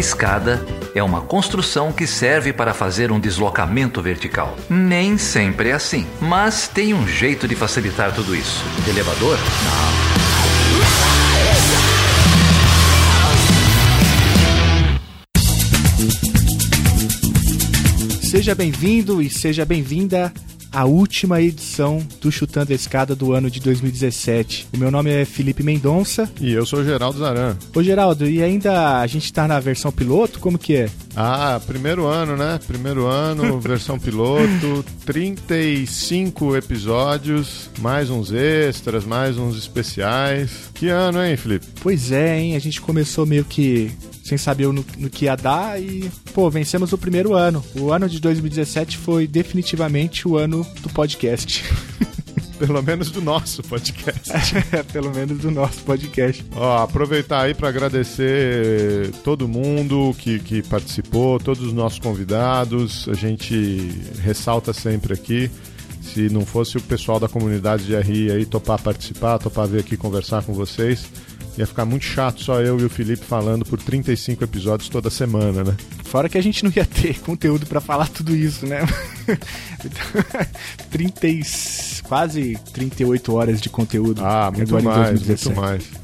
escada é uma construção que serve para fazer um deslocamento vertical. Nem sempre é assim, mas tem um jeito de facilitar tudo isso. Elevador? Não. Seja bem-vindo e seja bem-vinda à última edição do Chutando a Escada do ano de 2017. O meu nome é Felipe Mendonça. E eu sou Geraldo Zaran. Ô Geraldo, e ainda a gente tá na versão piloto? Como que é? Ah, primeiro ano, né? Primeiro ano, versão piloto, 35 episódios, mais uns extras, mais uns especiais. Que ano, hein, Felipe? Pois é, hein? A gente começou meio que sem saber no, no, que ia dar e, pô, vencemos o primeiro ano. O ano de 2017 foi definitivamente o ano do podcast. Pelo menos do nosso podcast. É, pelo menos do nosso podcast. Ó, aproveitar aí para agradecer todo mundo que, que participou, todos os nossos convidados. A gente ressalta sempre aqui. Se não fosse o pessoal da comunidade de RI aí topar participar, topar vir aqui conversar com vocês, Ia ficar muito chato só eu e o Felipe falando por 35 episódios toda semana, né? Fora que a gente não ia ter conteúdo para falar tudo isso, né? 30 quase 38 horas de conteúdo. Ah, muito mais, muito mais.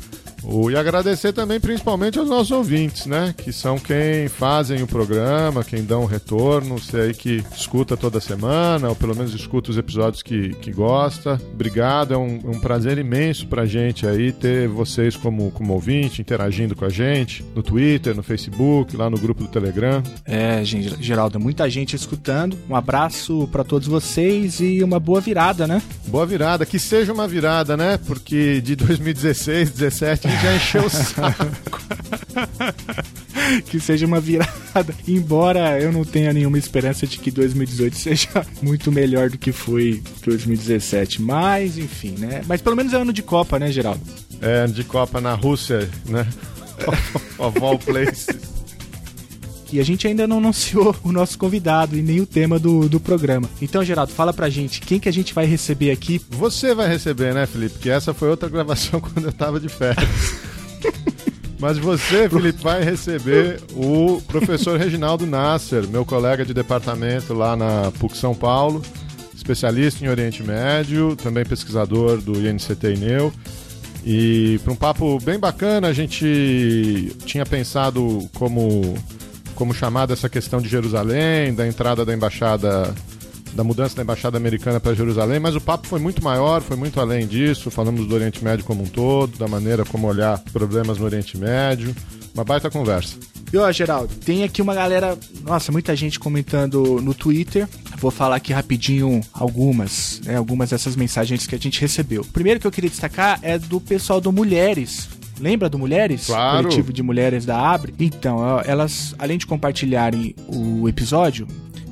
E agradecer também principalmente aos nossos ouvintes, né? Que são quem fazem o programa, quem dão o retorno, você aí que escuta toda semana, ou pelo menos escuta os episódios que, que gosta. Obrigado, é um, um prazer imenso pra gente aí ter vocês como, como ouvinte, interagindo com a gente, no Twitter, no Facebook, lá no grupo do Telegram. É, gente, Geraldo, muita gente escutando. Um abraço para todos vocês e uma boa virada, né? Boa virada, que seja uma virada, né? Porque de 2016, 17 já encheu o saco. que seja uma virada. Embora eu não tenha nenhuma esperança de que 2018 seja muito melhor do que foi 2017. Mas, enfim, né? Mas pelo menos é ano de Copa, né, Geraldo? É, ano de Copa na Rússia, né? of all places. E a gente ainda não anunciou o nosso convidado e nem o tema do, do programa. Então, Geraldo, fala pra gente, quem que a gente vai receber aqui? Você vai receber, né, Felipe? Que essa foi outra gravação quando eu tava de férias. Mas você, Felipe, vai receber o professor Reginaldo Nasser, meu colega de departamento lá na PUC São Paulo, especialista em Oriente Médio, também pesquisador do INCT INEU. E para um papo bem bacana, a gente tinha pensado como como chamada essa questão de Jerusalém, da entrada da embaixada, da mudança da embaixada americana para Jerusalém, mas o papo foi muito maior, foi muito além disso. Falamos do Oriente Médio como um todo, da maneira como olhar problemas no Oriente Médio. Uma baita conversa. E ó, Geraldo, tem aqui uma galera, nossa, muita gente comentando no Twitter. Vou falar aqui rapidinho algumas, né, algumas dessas mensagens que a gente recebeu. O primeiro que eu queria destacar é do pessoal do Mulheres, Lembra do Mulheres? Claro. Coletivo de Mulheres da Abre. Então, elas, além de compartilharem o episódio,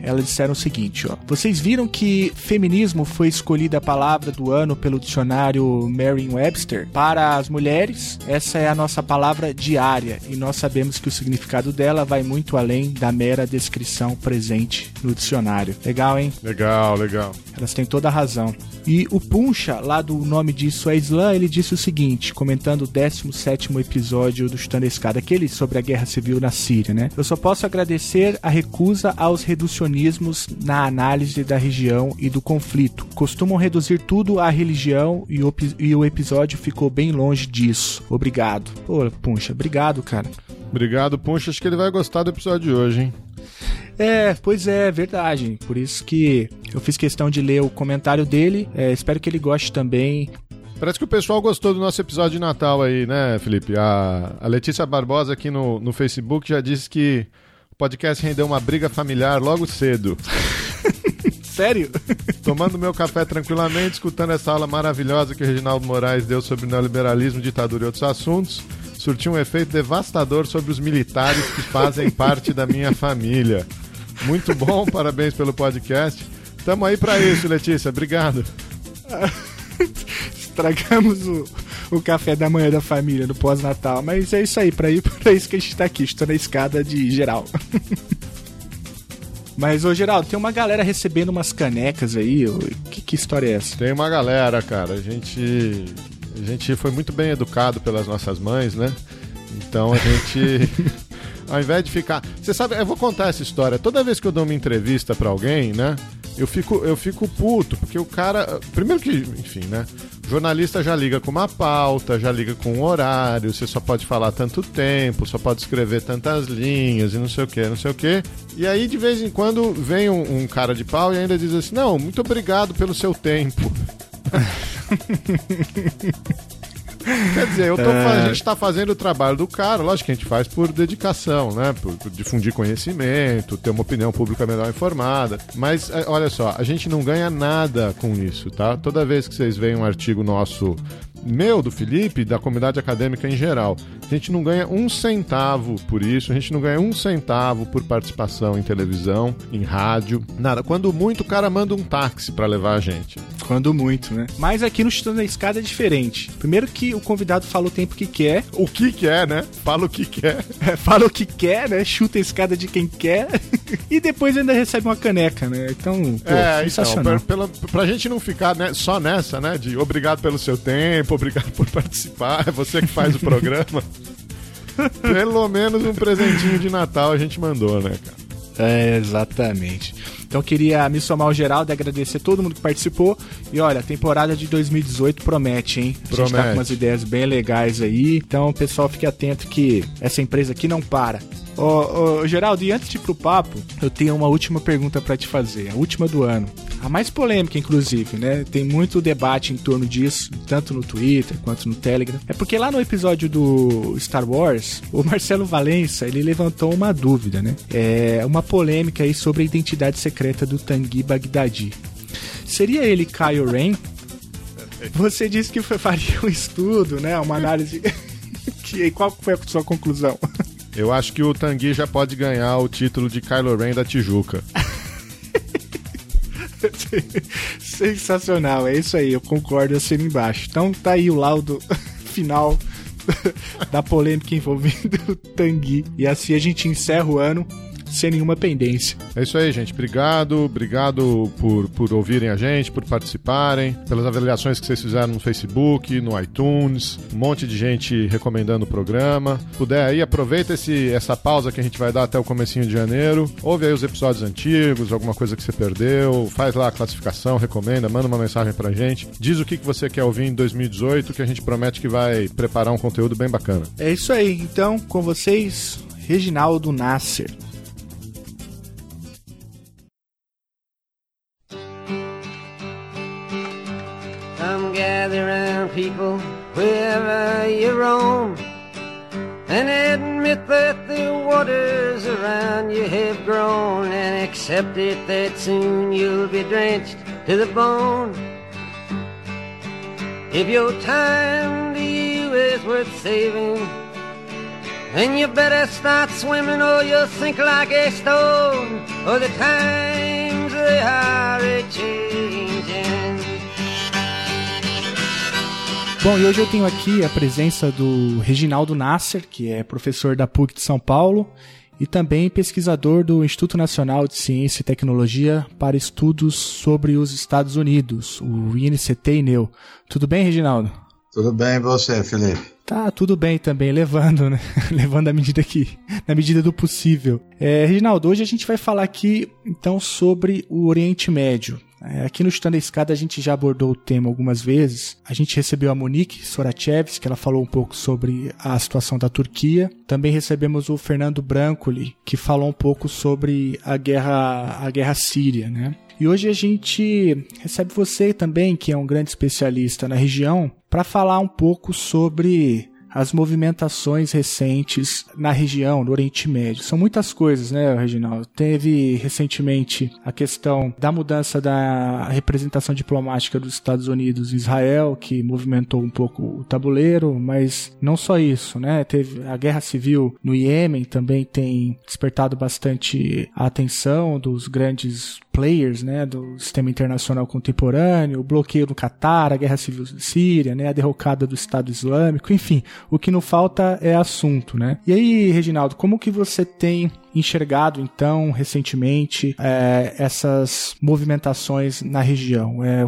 elas disseram o seguinte, ó. Vocês viram que feminismo foi escolhida a palavra do ano pelo dicionário Merriam-Webster? Para as mulheres, essa é a nossa palavra diária e nós sabemos que o significado dela vai muito além da mera descrição presente no dicionário. Legal, hein? Legal, legal. Elas têm toda a razão. E o Puncha, lá do nome disso é Islã, ele disse o seguinte, comentando o 17 episódio do Chutando a Escada, aquele sobre a guerra civil na Síria, né? Eu só posso agradecer a recusa aos na análise da região e do conflito. Costumam reduzir tudo à religião e o, e o episódio ficou bem longe disso. Obrigado. Pô, Puncha, obrigado, cara. Obrigado, Puncha. Acho que ele vai gostar do episódio de hoje, hein? É, pois é, verdade. Por isso que eu fiz questão de ler o comentário dele. É, espero que ele goste também. Parece que o pessoal gostou do nosso episódio de Natal aí, né, Felipe? A, a Letícia Barbosa aqui no, no Facebook já disse que o podcast rendeu uma briga familiar logo cedo. Sério? Tomando meu café tranquilamente, escutando essa aula maravilhosa que o Reginaldo Moraes deu sobre neoliberalismo, ditadura e outros assuntos, surtiu um efeito devastador sobre os militares que fazem parte da minha família. Muito bom, parabéns pelo podcast. Tamo aí para isso, Letícia. Obrigado. Estragamos o, o café da manhã da família no pós-natal, mas é isso aí, para ir para isso que a gente tá aqui, estou na escada de geral. Mas, ô Geraldo, tem uma galera recebendo umas canecas aí. Que, que história é essa? Tem uma galera, cara. A gente, a gente foi muito bem educado pelas nossas mães, né? Então a gente. ao invés de ficar. Você sabe, eu vou contar essa história. Toda vez que eu dou uma entrevista para alguém, né? Eu fico, eu fico puto, porque o cara. Primeiro que, enfim, né? O jornalista já liga com uma pauta, já liga com um horário, você só pode falar tanto tempo, só pode escrever tantas linhas e não sei o que, não sei o que. E aí, de vez em quando, vem um, um cara de pau e ainda diz assim: Não, muito obrigado pelo seu tempo. Quer dizer, eu tô, é... a gente está fazendo o trabalho do cara, lógico que a gente faz por dedicação, né? Por, por, difundir conhecimento, ter uma opinião pública melhor informada. Mas é, olha só, a gente não ganha nada com isso, tá? Toda vez que vocês veem um artigo nosso meu, do Felipe, da comunidade acadêmica em geral. A gente não ganha um centavo por isso, a gente não ganha um centavo por participação em televisão, em rádio, nada. Quando muito, o cara manda um táxi para levar a gente. Quando muito, né? Mas aqui no Chutando da Escada é diferente. Primeiro que o convidado fala o tempo que quer. O que quer, né? Fala o que quer. É, fala o que quer, né? Chuta a escada de quem quer. e depois ainda recebe uma caneca, né? Então, pô, é, então, sensacional. Então, pra, pra, pra gente não ficar né, só nessa, né? De obrigado pelo seu tempo, obrigado por participar, é você que faz o programa. Pelo menos um presentinho de Natal a gente mandou, né, cara? É, exatamente. Então queria me somar ao Geraldo e agradecer todo mundo que participou. E olha, a temporada de 2018 promete, hein? A promete. gente tá com umas ideias bem legais aí. Então, pessoal, fique atento que essa empresa aqui não para. Ô, ô, Geraldo, e antes de ir pro papo, eu tenho uma última pergunta para te fazer, a última do ano. A mais polêmica, inclusive, né? Tem muito debate em torno disso, tanto no Twitter quanto no Telegram. É porque lá no episódio do Star Wars, o Marcelo Valença, ele levantou uma dúvida, né? É uma polêmica aí sobre a identidade secreta do Tanguy Baghdadi. Seria ele Kylo Ren? Você disse que faria um estudo, né? Uma análise. e qual foi a sua conclusão? Eu acho que o Tanguy já pode ganhar o título de Kylo Ren da Tijuca. Sensacional, é isso aí, eu concordo assim embaixo. Então tá aí o laudo final da polêmica envolvendo o Tanguy. E assim a gente encerra o ano sem nenhuma pendência. É isso aí, gente. Obrigado, obrigado por, por ouvirem a gente, por participarem, pelas avaliações que vocês fizeram no Facebook, no iTunes, um monte de gente recomendando o programa. Se puder aí, aproveita esse, essa pausa que a gente vai dar até o comecinho de janeiro. Ouve aí os episódios antigos, alguma coisa que você perdeu, faz lá a classificação, recomenda, manda uma mensagem pra gente. Diz o que, que você quer ouvir em 2018, que a gente promete que vai preparar um conteúdo bem bacana. É isso aí. Então, com vocês, Reginaldo Nasser. Accept it that soon you'll be drenched to the bone. If your time to you is worth saving, then you better start swimming or you'll sink like a stone, or the times they are changing. Bom, e hoje eu tenho aqui a presença do Reginaldo Nasser, que é professor da PUC de São Paulo e também pesquisador do Instituto Nacional de Ciência e Tecnologia para estudos sobre os Estados Unidos, o INCT-INEU. Tudo bem, Reginaldo? Tudo bem, você, Felipe? Tá, tudo bem também, levando, né? levando a medida que, na medida do possível. É, Reginaldo, hoje a gente vai falar aqui, então, sobre o Oriente Médio. É, aqui no Chutando a Escada a gente já abordou o tema algumas vezes. A gente recebeu a Monique Sorachevs, que ela falou um pouco sobre a situação da Turquia. Também recebemos o Fernando Brancoli, que falou um pouco sobre a guerra, a guerra síria, né? E hoje a gente recebe você também, que é um grande especialista na região, para falar um pouco sobre as movimentações recentes na região, no Oriente Médio. São muitas coisas, né, Reginaldo? Teve recentemente a questão da mudança da representação diplomática dos Estados Unidos em Israel, que movimentou um pouco o tabuleiro, mas não só isso, né? Teve a guerra civil no Iêmen também tem despertado bastante a atenção dos grandes players, né, do sistema internacional contemporâneo, o bloqueio no Catar, a guerra civil síria, né, a derrocada do Estado Islâmico, enfim, o que não falta é assunto, né? E aí, Reginaldo, como que você tem enxergado então recentemente é, essas movimentações na região? É,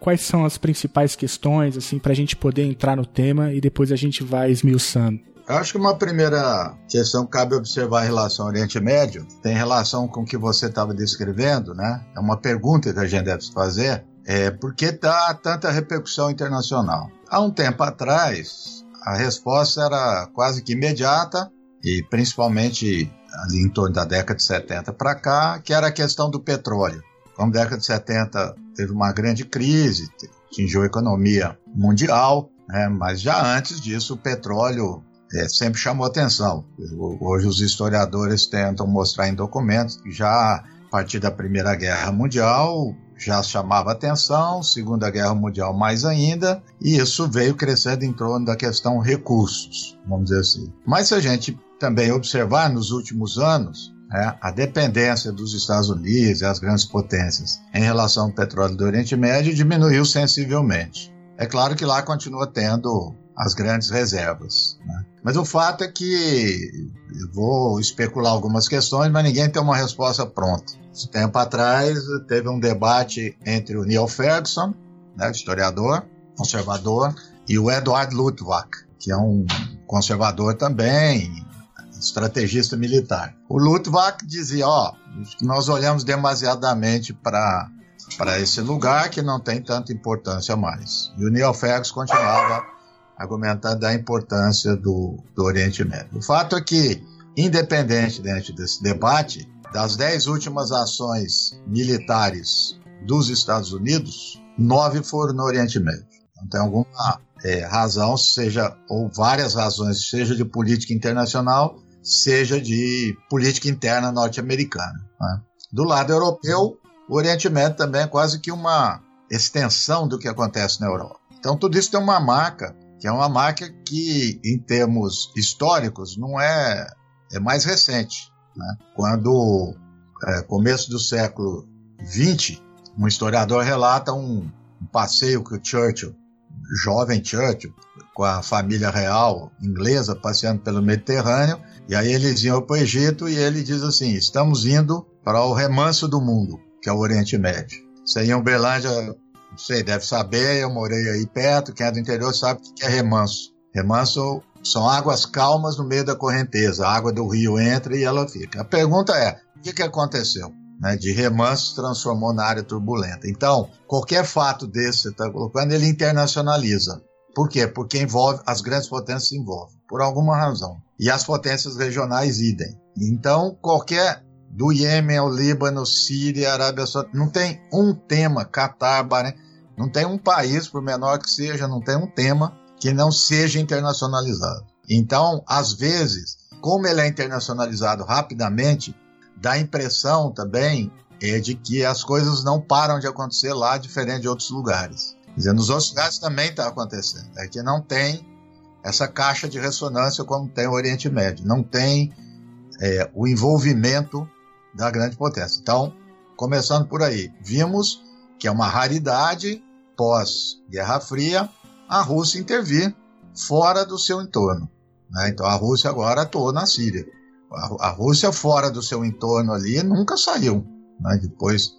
quais são as principais questões assim para a gente poder entrar no tema e depois a gente vai esmiuçando? Eu acho que uma primeira questão que cabe observar em relação ao Oriente Médio tem relação com o que você estava descrevendo, né? É uma pergunta que a gente deve fazer. É, por que dá tanta repercussão internacional? Há um tempo atrás, a resposta era quase que imediata, e principalmente ali em torno da década de 70 para cá, que era a questão do petróleo. Como década de 70 teve uma grande crise, atingiu a economia mundial, né, mas já antes disso o petróleo é, sempre chamou atenção. Hoje os historiadores tentam mostrar em documentos que já a partir da Primeira Guerra Mundial já chamava atenção, Segunda Guerra Mundial mais ainda, e isso veio crescendo em torno da questão recursos, vamos dizer assim. Mas se a gente também observar nos últimos anos, é, a dependência dos Estados Unidos e as grandes potências em relação ao petróleo do Oriente Médio diminuiu sensivelmente. É claro que lá continua tendo as grandes reservas. Né? Mas o fato é que eu vou especular algumas questões, mas ninguém tem uma resposta pronta. Esse tempo atrás teve um debate entre o Neil Ferguson, né, historiador, conservador, e o Edward Luttwak, que é um conservador também, estrategista militar. O Luttwak dizia, ó, nós olhamos demasiadamente para para esse lugar que não tem tanta importância mais. E o Neil Ferguson continuava argumentando da importância do, do Oriente Médio. O fato é que, independente desse debate, das dez últimas ações militares dos Estados Unidos, nove foram no Oriente Médio. Então tem alguma é, razão, seja ou várias razões, seja de política internacional, seja de política interna norte-americana. Né? Do lado europeu, o Oriente Médio também é quase que uma extensão do que acontece na Europa. Então tudo isso tem uma marca, que é uma marca que, em termos históricos, não é, é mais recente. Né? Quando, é, começo do século XX, um historiador relata um, um passeio que o Churchill, jovem Churchill, com a família real inglesa passeando pelo Mediterrâneo, e aí eles iam para o Egito e ele diz assim: estamos indo para o remanso do mundo, que é o Oriente Médio. Isso aí em Uberlândia, não sei, deve saber, eu morei aí perto, quem é do interior sabe o que é remanso. Remanso são águas calmas no meio da correnteza, a água do rio entra e ela fica. A pergunta é: o que, que aconteceu? Né, de remanso se transformou na área turbulenta. Então, qualquer fato desse que você está colocando, ele internacionaliza. Por quê? Porque envolve, as grandes potências se envolvem, por alguma razão. E as potências regionais idem. Então, qualquer do Iêmen ao Líbano, Síria, Arábia Saudita, não tem um tema, Catar, Bahrein, não tem um país, por menor que seja, não tem um tema que não seja internacionalizado. Então, às vezes, como ele é internacionalizado rapidamente, dá a impressão também é de que as coisas não param de acontecer lá, diferente de outros lugares. Quer dizer, nos outros lugares também está acontecendo. É que não tem essa caixa de ressonância como tem o Oriente Médio. Não tem é, o envolvimento da grande potência. Então, começando por aí, vimos que é uma raridade pós-Guerra Fria a Rússia intervir fora do seu entorno. Né? Então, a Rússia agora atua na Síria. A, Rússia fora do seu entorno ali nunca saiu, né? depois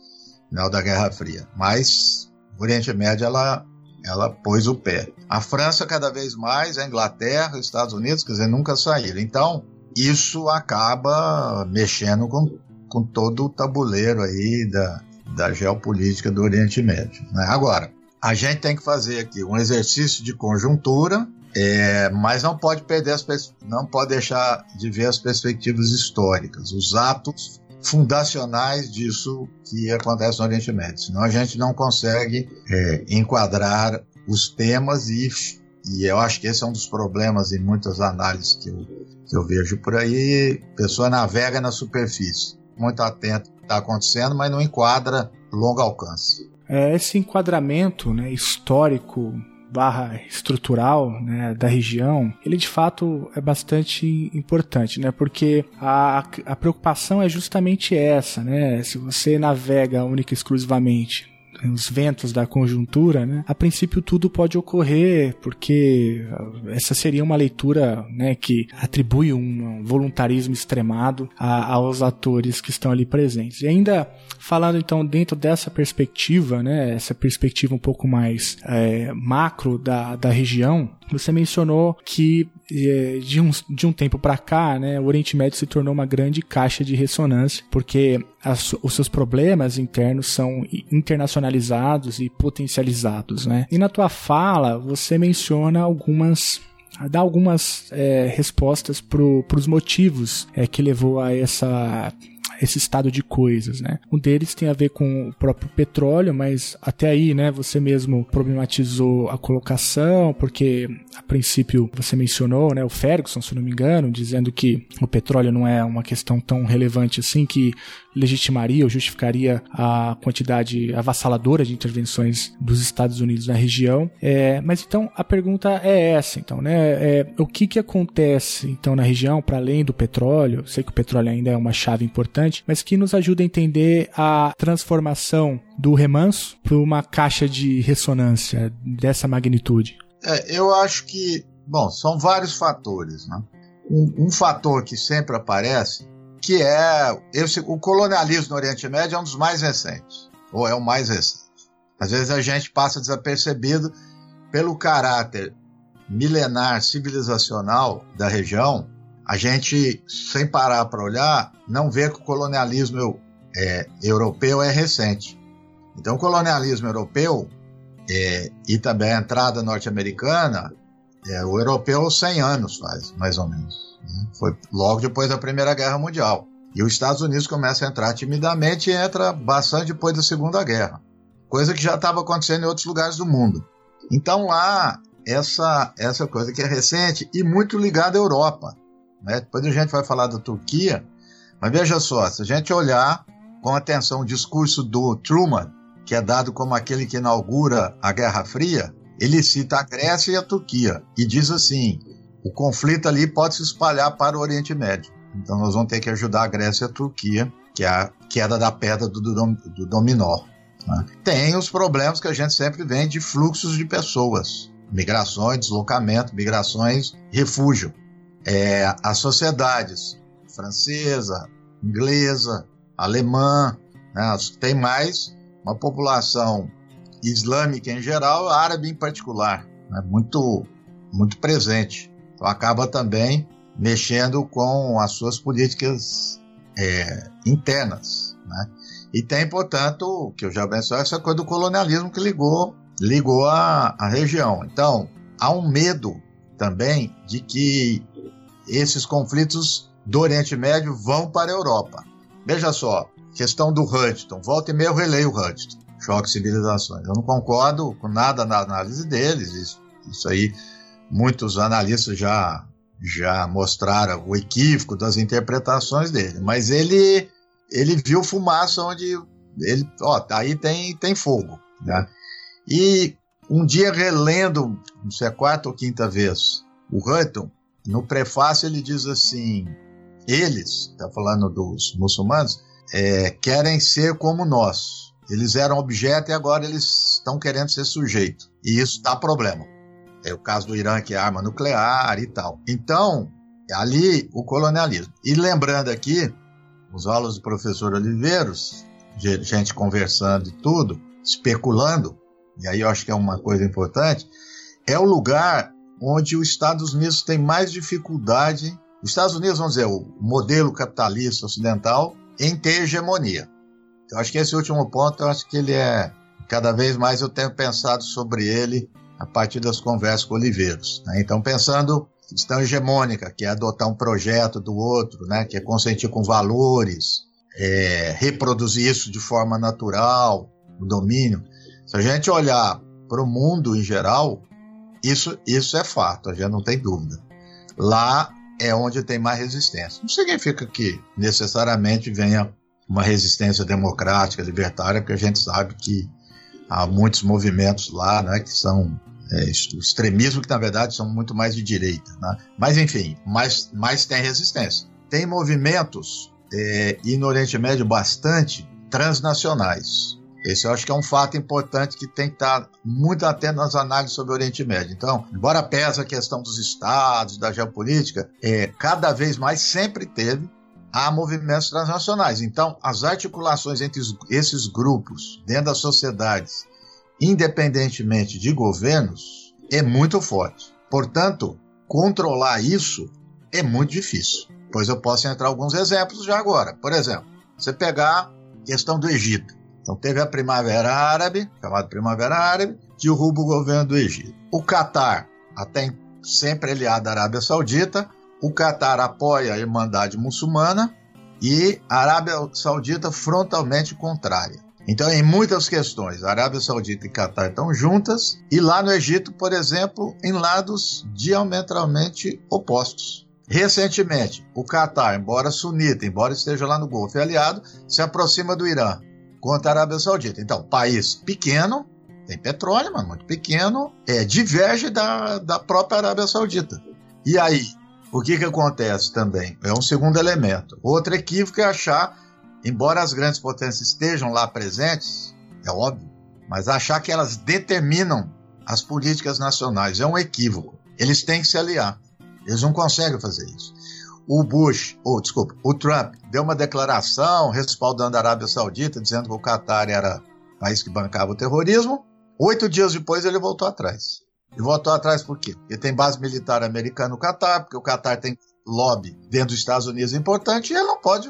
final da Guerra Fria. Mas Oriente Médio ela, ela pôs o pé. A França cada vez mais, a Inglaterra, os Estados Unidos, quer dizer, nunca saíram. Então, isso acaba mexendo com, com todo o tabuleiro aí da, da geopolítica do Oriente Médio. Né? Agora, a gente tem que fazer aqui um exercício de conjuntura, é, mas não pode perder as não pode deixar de ver as perspectivas históricas, os atos fundacionais disso que acontece no Oriente Médio. Senão a gente não consegue é, enquadrar os temas e, e eu acho que esse é um dos problemas em muitas análises que eu, que eu vejo por aí. A pessoa navega na superfície, muito atento ao que está acontecendo, mas não enquadra longo alcance. É, esse enquadramento né, histórico barra estrutural né, da região, ele de fato é bastante importante, né? Porque a, a preocupação é justamente essa, né? Se você navega única e exclusivamente os ventos da conjuntura, né? A princípio tudo pode ocorrer porque essa seria uma leitura, né, que atribui um voluntarismo extremado a, aos atores que estão ali presentes. E ainda falando então dentro dessa perspectiva, né, essa perspectiva um pouco mais é, macro da, da região, você mencionou que de um, de um tempo para cá, né, o Oriente Médio se tornou uma grande caixa de ressonância, porque as, os seus problemas internos são internacionalizados e potencializados. Né? E na tua fala, você menciona algumas dá algumas é, respostas para os motivos é, que levou a essa esse estado de coisas, né? Um deles tem a ver com o próprio petróleo, mas até aí, né, você mesmo problematizou a colocação, porque a princípio você mencionou, né, o Ferguson, se não me engano, dizendo que o petróleo não é uma questão tão relevante assim que legitimaria ou justificaria a quantidade avassaladora de intervenções dos Estados Unidos na região. É, mas então a pergunta é essa, então, né? É, o que que acontece então na região para além do petróleo? Sei que o petróleo ainda é uma chave importante, mas que nos ajuda a entender a transformação do remanso para uma caixa de ressonância dessa magnitude. É, eu acho que, bom, são vários fatores, né? Um, um fator que sempre aparece que é esse, o colonialismo no Oriente Médio é um dos mais recentes, ou é o mais recente. Às vezes a gente passa desapercebido pelo caráter milenar civilizacional da região, a gente, sem parar para olhar, não vê que o colonialismo é, europeu é recente. Então, o colonialismo europeu é, e também a entrada norte-americana, é, o europeu 100 anos faz, mais ou menos. Né? Foi logo depois da Primeira Guerra Mundial. E os Estados Unidos começam a entrar timidamente e entra bastante depois da Segunda Guerra. Coisa que já estava acontecendo em outros lugares do mundo. Então lá, essa, essa coisa que é recente e muito ligada à Europa. Né? Depois a gente vai falar da Turquia, mas veja só, se a gente olhar com atenção o discurso do Truman, que é dado como aquele que inaugura a Guerra Fria, ele cita a Grécia e a Turquia e diz assim: o conflito ali pode se espalhar para o Oriente Médio. Então nós vamos ter que ajudar a Grécia e a Turquia, que é a queda da pedra do, do, do dominó. Né? Tem os problemas que a gente sempre vê de fluxos de pessoas, migrações, deslocamento, migrações, refúgio. É, as sociedades francesa, inglesa, alemã, né? tem mais uma população islâmica em geral, árabe em particular, né? muito, muito presente. Então acaba também mexendo com as suas políticas é, internas. Né? E tem, portanto, que eu já mencionei, essa coisa do colonialismo que ligou, ligou a, a região. Então, há um medo também de que esses conflitos do Oriente Médio vão para a Europa. Veja só, questão do Huntington. Volta e meia eu releio o Huntington. Choque de civilizações. Eu não concordo com nada na análise deles. Isso, isso aí muitos analistas já, já mostraram o equívoco das interpretações dele, mas ele, ele viu fumaça onde ele, ó, aí tem, tem fogo, né? E um dia relendo, não sei a quarta ou quinta vez, o Hutton, no prefácio ele diz assim, eles, está falando dos muçulmanos, é, querem ser como nós. Eles eram objeto e agora eles estão querendo ser sujeito. E isso dá problema. É o caso do Irã, que é arma nuclear e tal. Então, ali o colonialismo. E lembrando aqui, os aulas do professor Oliveiros, gente conversando e tudo, especulando, e aí eu acho que é uma coisa importante, é o lugar onde os Estados Unidos tem mais dificuldade. Os Estados Unidos, vamos dizer, o modelo capitalista ocidental, em ter hegemonia. Eu acho que esse último ponto, eu acho que ele é. Cada vez mais eu tenho pensado sobre ele a partir das conversas com Oliveiros. Né? Então, pensando questão hegemônica, que é adotar um projeto do outro, né? que é consentir com valores, é, reproduzir isso de forma natural, o domínio. Se a gente olhar para o mundo em geral, isso, isso é fato, gente não tem dúvida. Lá é onde tem mais resistência. Não significa que necessariamente venha uma resistência democrática, libertária, porque a gente sabe que há muitos movimentos lá né, que são é, extremismo que na verdade são muito mais de direita. Né? Mas enfim, mais tem resistência. Tem movimentos, é, e no Oriente Médio bastante, transnacionais. Esse eu acho que é um fato importante que tem que estar muito atento nas análises sobre o Oriente Médio. Então, embora pese a questão dos estados, da geopolítica, é, cada vez mais sempre teve há movimentos transnacionais. Então, as articulações entre esses grupos dentro das sociedades, independentemente de governos, é muito forte. Portanto, controlar isso é muito difícil. Pois eu posso entrar alguns exemplos já agora. Por exemplo, você pegar a questão do Egito. Então teve a Primavera Árabe, chamada Primavera Árabe, que derruba o governo do Egito. O Catar, até sempre aliado à Arábia Saudita, o Catar apoia a Irmandade Muçulmana e a Arábia Saudita frontalmente contrária. Então, em muitas questões, a Arábia Saudita e Catar estão juntas, e lá no Egito, por exemplo, em lados diametralmente opostos. Recentemente, o Catar, embora sunita, embora esteja lá no Golfo aliado, se aproxima do Irã contra a Arábia Saudita. Então, país pequeno, tem petróleo, mas muito pequeno, é, diverge da, da própria Arábia Saudita. E aí, o que, que acontece também? É um segundo elemento. Outro equívoco é achar, embora as grandes potências estejam lá presentes, é óbvio, mas achar que elas determinam as políticas nacionais é um equívoco. Eles têm que se aliar. Eles não conseguem fazer isso. O Bush, ou desculpa, o Trump deu uma declaração respaldando a Arábia Saudita, dizendo que o Qatar era o país que bancava o terrorismo. Oito dias depois ele voltou atrás. E voltou atrás por quê? Porque tem base militar americana no Catar, porque o Catar tem lobby dentro dos Estados Unidos importante e ele não pode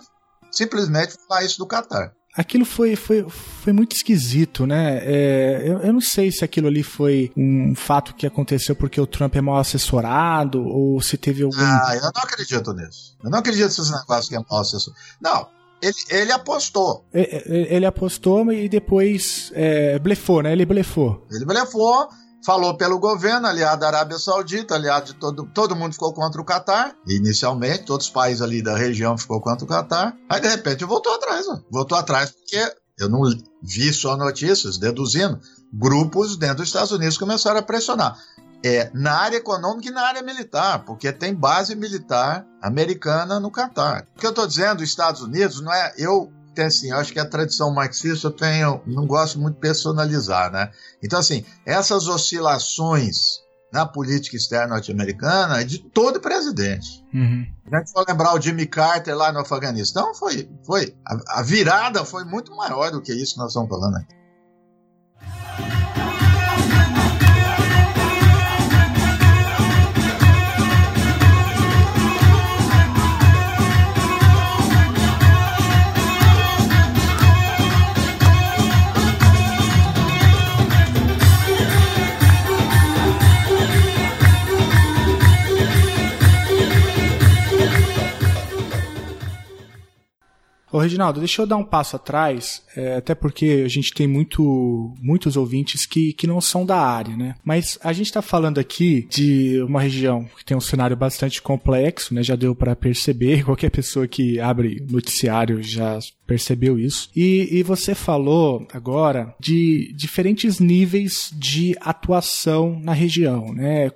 simplesmente falar isso do Catar. Aquilo foi, foi, foi muito esquisito, né? É, eu, eu não sei se aquilo ali foi um fato que aconteceu porque o Trump é mal assessorado ou se teve algum. Ah, eu não acredito nisso. Eu não acredito nesses negócios que é mal assessorado. Não, ele, ele apostou. Ele, é, é, ele apostou e depois é, blefou, né? Ele blefou. Ele blefou falou pelo governo, aliado da Arábia Saudita, aliado de todo, todo mundo ficou contra o Catar, inicialmente, todos os países ali da região ficou contra o Catar, aí de repente voltou atrás, ó. voltou atrás porque eu não vi só notícias, deduzindo, grupos dentro dos Estados Unidos começaram a pressionar. É, na área econômica e na área militar, porque tem base militar americana no Catar. O que eu estou dizendo, os Estados Unidos, não é. Eu tem assim, eu acho que a tradição marxista eu tenho, não gosto muito de personalizar, né? Então, assim, essas oscilações na política externa norte-americana é de todo presidente. Uhum. A gente for lembrar o Jimmy Carter lá no Afeganistão, foi, foi a, a virada foi muito maior do que isso que nós estamos falando aqui. Ô, Reginaldo, deixa eu dar um passo atrás, é, até porque a gente tem muito, muitos ouvintes que, que não são da área, né? Mas a gente está falando aqui de uma região que tem um cenário bastante complexo, né? Já deu para perceber, qualquer pessoa que abre noticiário já percebeu isso. E, e você falou agora de diferentes níveis de atuação na região, né?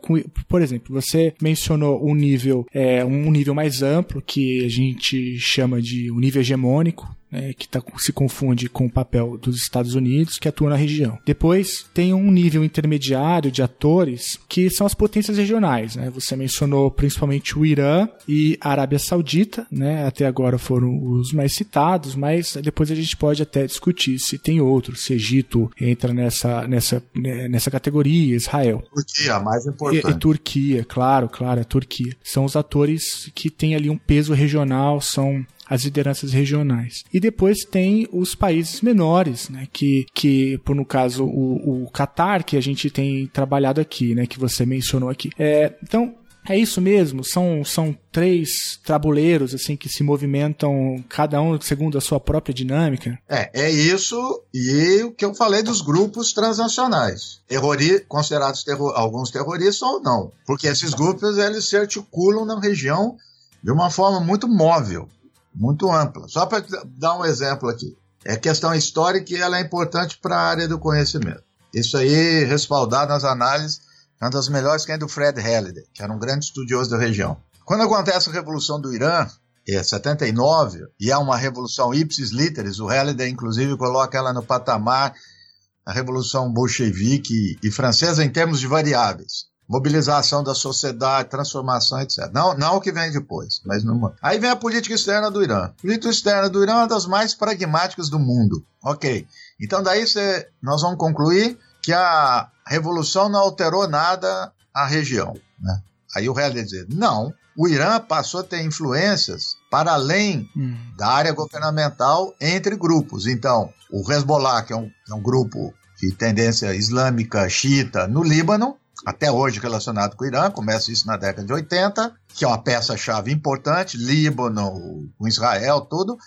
Por exemplo, você mencionou um nível, é, um nível mais amplo que a gente chama de um nível hegemônico, né, que tá, se confunde com o papel dos Estados Unidos, que atua na região. Depois tem um nível intermediário de atores que são as potências regionais. Né? Você mencionou principalmente o Irã e a Arábia Saudita, né? até agora foram os mais citados, mas depois a gente pode até discutir se tem outros, se Egito entra nessa, nessa, né, nessa categoria, Israel. Turquia, mais importante. E, e Turquia, claro, claro, a Turquia. São os atores que têm ali um peso regional, são as lideranças regionais. E depois tem os países menores, né, que, que por no caso o, o Qatar, que a gente tem trabalhado aqui, né, que você mencionou aqui. É, então, é isso mesmo, são, são três tabuleiros assim que se movimentam cada um segundo a sua própria dinâmica. É, é isso e o que eu falei dos grupos transnacionais, Terrori considerados terror, alguns terroristas ou não, porque esses grupos eles se articulam na região de uma forma muito móvel muito ampla. Só para dar um exemplo aqui. É questão histórica e ela é importante para a área do conhecimento. Isso aí, respaldado nas análises, é uma das melhores que é do Fred Halliday, que era um grande estudioso da região. Quando acontece a Revolução do Irã, é 79, e é uma revolução ipsis literis, o Halliday inclusive coloca ela no patamar a revolução bolchevique e francesa em termos de variáveis. Mobilização da sociedade, transformação, etc. Não, não o que vem depois, mas não... Aí vem a política externa do Irã. A política externa do Irã é uma das mais pragmáticas do mundo. Ok. Então daí cê, nós vamos concluir que a revolução não alterou nada a região. Né? Aí o Heller dizer, não, o Irã passou a ter influências para além hum. da área governamental entre grupos. Então, o Hezbollah, que é um, é um grupo de tendência islâmica xiita no Líbano, até hoje relacionado com o Irã, começa isso na década de 80, que é uma peça-chave importante, Líbano, com Israel, tudo,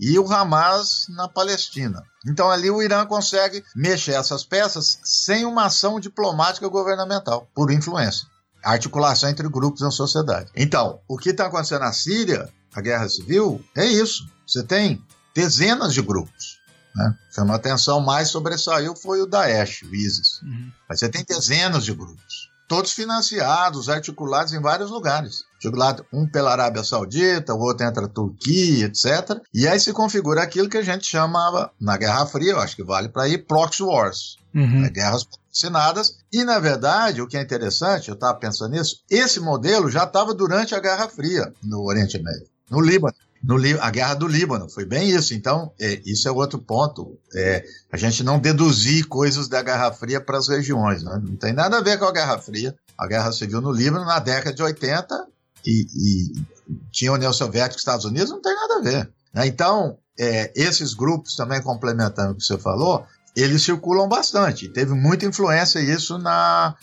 e o Hamas na Palestina. Então ali o Irã consegue mexer essas peças sem uma ação diplomática governamental, por influência. Articulação entre grupos na sociedade. Então, o que está acontecendo na Síria, a guerra civil, é isso. Você tem dezenas de grupos. Né? Chamou a atenção mais sobressaiu foi o Daesh, o ISIS. Uhum. Mas você tem dezenas de grupos todos financiados, articulados em vários lugares. Articulado um pela Arábia Saudita, o outro entra a Turquia, etc. E aí se configura aquilo que a gente chamava, na Guerra Fria, eu acho que vale para ir, proxy wars. Uhum. Né? Guerras patrocinadas. E, na verdade, o que é interessante, eu estava pensando nisso, esse modelo já estava durante a Guerra Fria no Oriente Médio, no Líbano no, a guerra do Líbano. Foi bem isso. Então, é, isso é outro ponto. É, a gente não deduzir coisas da Guerra Fria para as regiões. Né? Não tem nada a ver com a Guerra Fria. A Guerra Civil no Líbano, na década de 80, e, e tinha União Soviética e Estados Unidos, não tem nada a ver. Né? Então, é, esses grupos, também complementando o que você falou, eles circulam bastante. Teve muita influência isso na,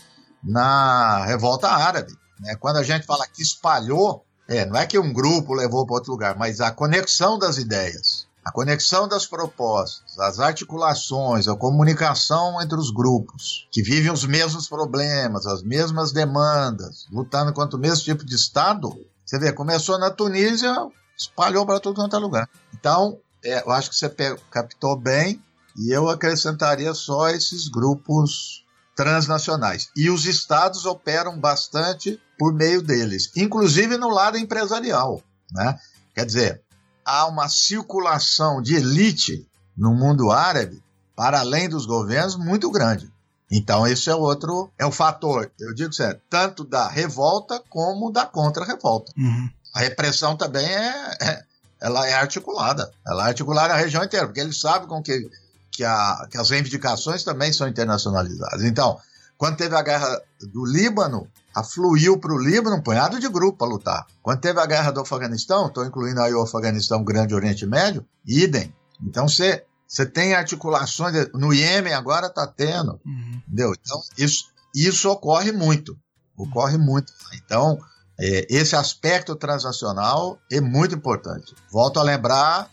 na revolta árabe. Né? Quando a gente fala que espalhou, é, não é que um grupo levou para outro lugar, mas a conexão das ideias, a conexão das propostas, as articulações, a comunicação entre os grupos que vivem os mesmos problemas, as mesmas demandas, lutando contra o mesmo tipo de Estado. Você vê, começou na Tunísia, espalhou para todo quanto é lugar. Então, é, eu acho que você captou bem e eu acrescentaria só esses grupos transnacionais. E os estados operam bastante por meio deles, inclusive no lado empresarial. Né? Quer dizer, há uma circulação de elite no mundo árabe para além dos governos muito grande. Então, esse é outro, é o fator, eu digo certo, tanto da revolta como da contra-revolta. Uhum. A repressão também é, é, ela é articulada, ela é articulada na região inteira, porque eles sabem com que que, a, que as reivindicações também são internacionalizadas. Então, quando teve a guerra do Líbano, afluiu para o Líbano um punhado de grupo para lutar. Quando teve a guerra do Afeganistão, estou incluindo aí o Afeganistão, Grande Oriente Médio, idem. Então você você tem articulações, no Iêmen agora está tendo, uhum. entendeu? Então isso, isso ocorre muito, ocorre muito. Então é, esse aspecto transnacional é muito importante. Volto a lembrar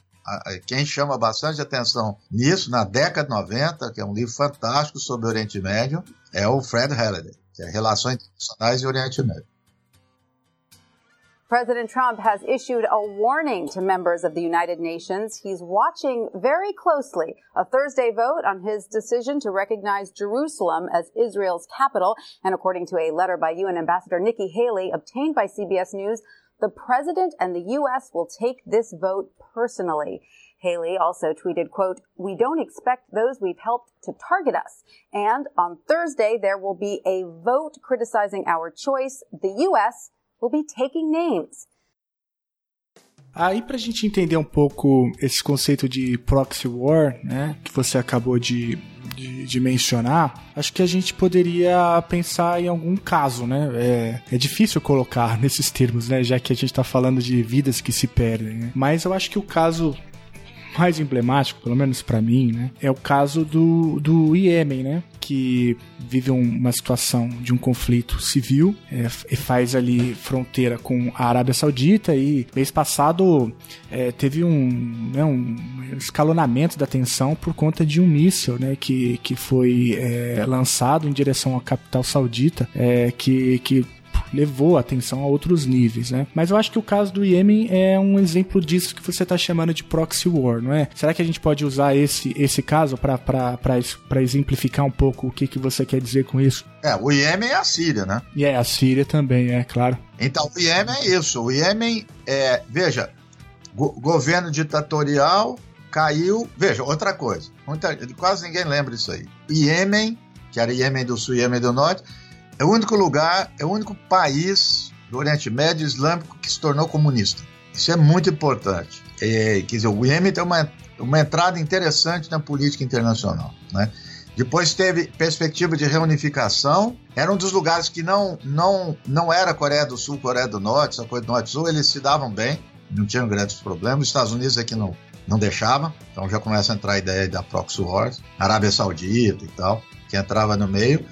quem chama bastante atenção nisso, na década de 90, que é um livro fantástico sobre o Oriente Médio, é o Fred Halliday, que é Relações Internacionais e Oriente Médio. President Trump has issued a warning to members of the United Nations. He's watching very closely a Thursday vote on his decision to recognize Jerusalem as Israel's capital. And according to a letter by UN Ambassador Nikki Haley obtained by CBS News, The president and the U.S. will take this vote personally. Haley also tweeted, quote, we don't expect those we've helped to target us. And on Thursday, there will be a vote criticizing our choice. The U.S. will be taking names. Aí, para a gente entender um pouco esse conceito de proxy war, né, que você acabou de, de, de, mencionar, acho que a gente poderia pensar em algum caso, né? É, é difícil colocar nesses termos, né, já que a gente está falando de vidas que se perdem. Né? Mas eu acho que o caso mais emblemático, pelo menos para mim, né, é o caso do, do Iêmen, né? que vive uma situação de um conflito civil é, e faz ali fronteira com a Arábia Saudita e mês passado é, teve um, né, um, escalonamento da tensão por conta de um míssil né, que, que foi é, lançado em direção à capital saudita é, que, que levou a atenção a outros níveis, né? Mas eu acho que o caso do Iêmen é um exemplo disso que você está chamando de proxy war, não é? Será que a gente pode usar esse, esse caso para exemplificar um pouco o que, que você quer dizer com isso? É, o Iêmen é a Síria, né? E é, a Síria também, é claro. Então, o Iêmen é isso. O Iêmen, é, veja, go governo ditatorial caiu. Veja, outra coisa, muita, quase ninguém lembra disso aí. Iêmen, que era Iêmen do Sul e Iêmen do Norte, é o único lugar, é o único país do Oriente Médio Islâmico que se tornou comunista. Isso é muito importante. É, quer dizer, o Iêmen tem uma, uma entrada interessante na política internacional. Né? Depois teve perspectiva de reunificação. Era um dos lugares que não, não, não era Coreia do Sul, Coreia do Norte, essa coisa do Norte Sul, eles se davam bem, não tinham grandes problemas. Os Estados Unidos aqui não, não deixava, então já começa a entrar a ideia da proxy wars, Arábia Saudita e tal, que entrava no meio.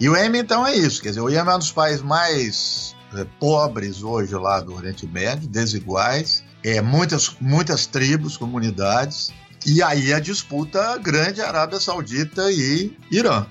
E o Iêmen, então, é isso. Quer dizer, o Iêmen é um dos países mais é, pobres hoje lá do Oriente Médio, desiguais, é, muitas, muitas tribos, comunidades, e aí a disputa grande Arábia Saudita e Irã.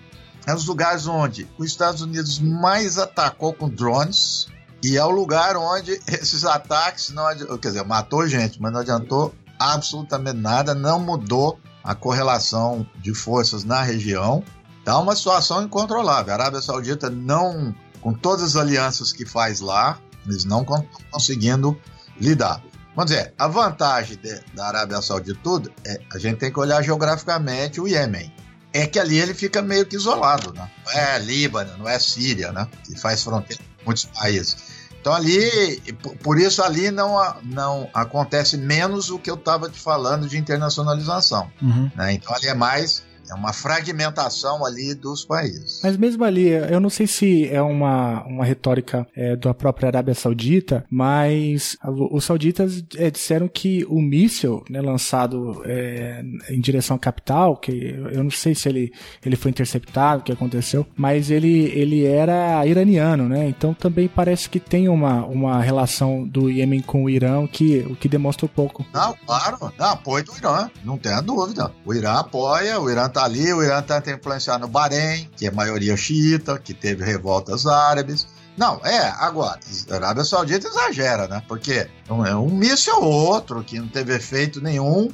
É um dos lugares onde os Estados Unidos mais atacou com drones, e é o lugar onde esses ataques, não, quer dizer, matou gente, mas não adiantou absolutamente nada, não mudou a correlação de forças na região. Está uma situação incontrolável. A Arábia Saudita não, com todas as alianças que faz lá, eles não estão conseguindo lidar. Vamos dizer, a vantagem de, da Arábia Saudita tudo é a gente tem que olhar geograficamente o Iêmen. É que ali ele fica meio que isolado, né? Não é Líbano, não é Síria, né? Que faz fronteira com muitos países. Então ali, por isso ali não, não acontece menos o que eu estava te falando de internacionalização. Uhum. Né? Então ali é mais é uma fragmentação ali dos países. Mas mesmo ali, eu não sei se é uma, uma retórica é, da própria Arábia Saudita, mas os sauditas é, disseram que o míssil né, lançado é, em direção à capital, que eu não sei se ele, ele foi interceptado, o que aconteceu, mas ele, ele era iraniano, né? Então também parece que tem uma, uma relação do Iêmen com o Irã, que, o que demonstra um pouco. Não, claro, não, apoio do Irã, não tem a dúvida. O Irã apoia, o Irã tá ali, o Irã tenta influenciar no Bahrein, que é maioria xiita, que teve revoltas árabes. Não, é, agora, a Arábia Saudita exagera, né? Porque um, um míssil ou outro que não teve efeito nenhum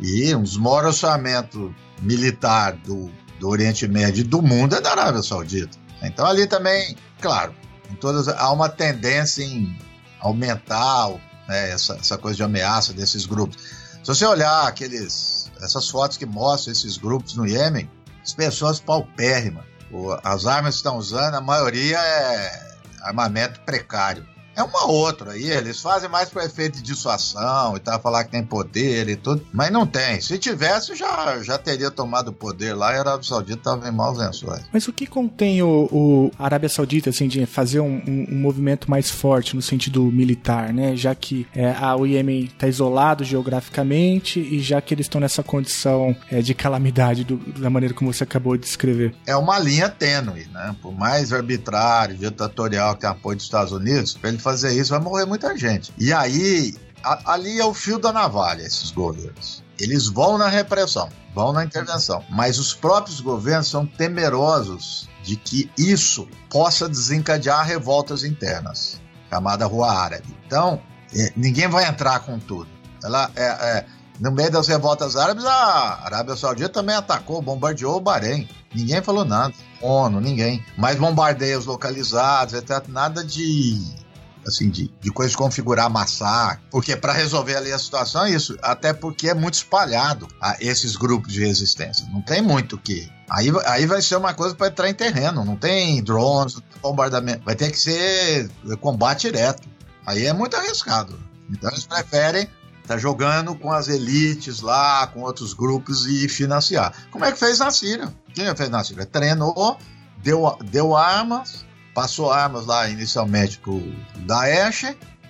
e um desmoronamento militar do, do Oriente Médio e do mundo é da Arábia Saudita. Então ali também, claro, em todas, há uma tendência em aumentar né, essa, essa coisa de ameaça desses grupos. Se você olhar aqueles essas fotos que mostram esses grupos no Iêmen, as pessoas paupérrimas. As armas que estão usando, a maioria é armamento precário. É uma outra aí, eles fazem mais para efeito de dissuasão e tal, falar que tem poder e tudo, mas não tem. Se tivesse, já, já teria tomado o poder lá e a Arábia Saudita estava em maus lençóis. Mas o que contém o, o Arábia Saudita, assim, de fazer um, um, um, movimento mais forte no sentido militar, né? Já que é, a, o Iêmen está isolado geograficamente e já que eles estão nessa condição é, de calamidade do, da maneira como você acabou de descrever. É uma linha tênue, né? Por mais arbitrário, ditatorial que apoio dos Estados Unidos, ele fazer isso, vai morrer muita gente. E aí, a, ali é o fio da navalha, esses governos. Eles vão na repressão, vão na intervenção, mas os próprios governos são temerosos de que isso possa desencadear revoltas internas, chamada Rua Árabe. Então, é, ninguém vai entrar com tudo. Ela é, é, no meio das revoltas árabes, a Arábia Saudita também atacou, bombardeou o Bahrein. Ninguém falou nada. ONU, ninguém. Mas bombardeios localizados, etc. Nada de assim, de, de coisas configurar massacre, porque para resolver ali a situação é isso, até porque é muito espalhado a, esses grupos de resistência, não tem muito que. Aí, aí vai ser uma coisa para entrar em terreno, não tem drones, bombardamento, vai ter que ser combate direto. Aí é muito arriscado. Então eles preferem estar tá jogando com as elites lá, com outros grupos e financiar. Como é que fez na Síria? Quem fez na Síria? Treinou, deu, deu armas, passou armas lá inicialmente pro Daesh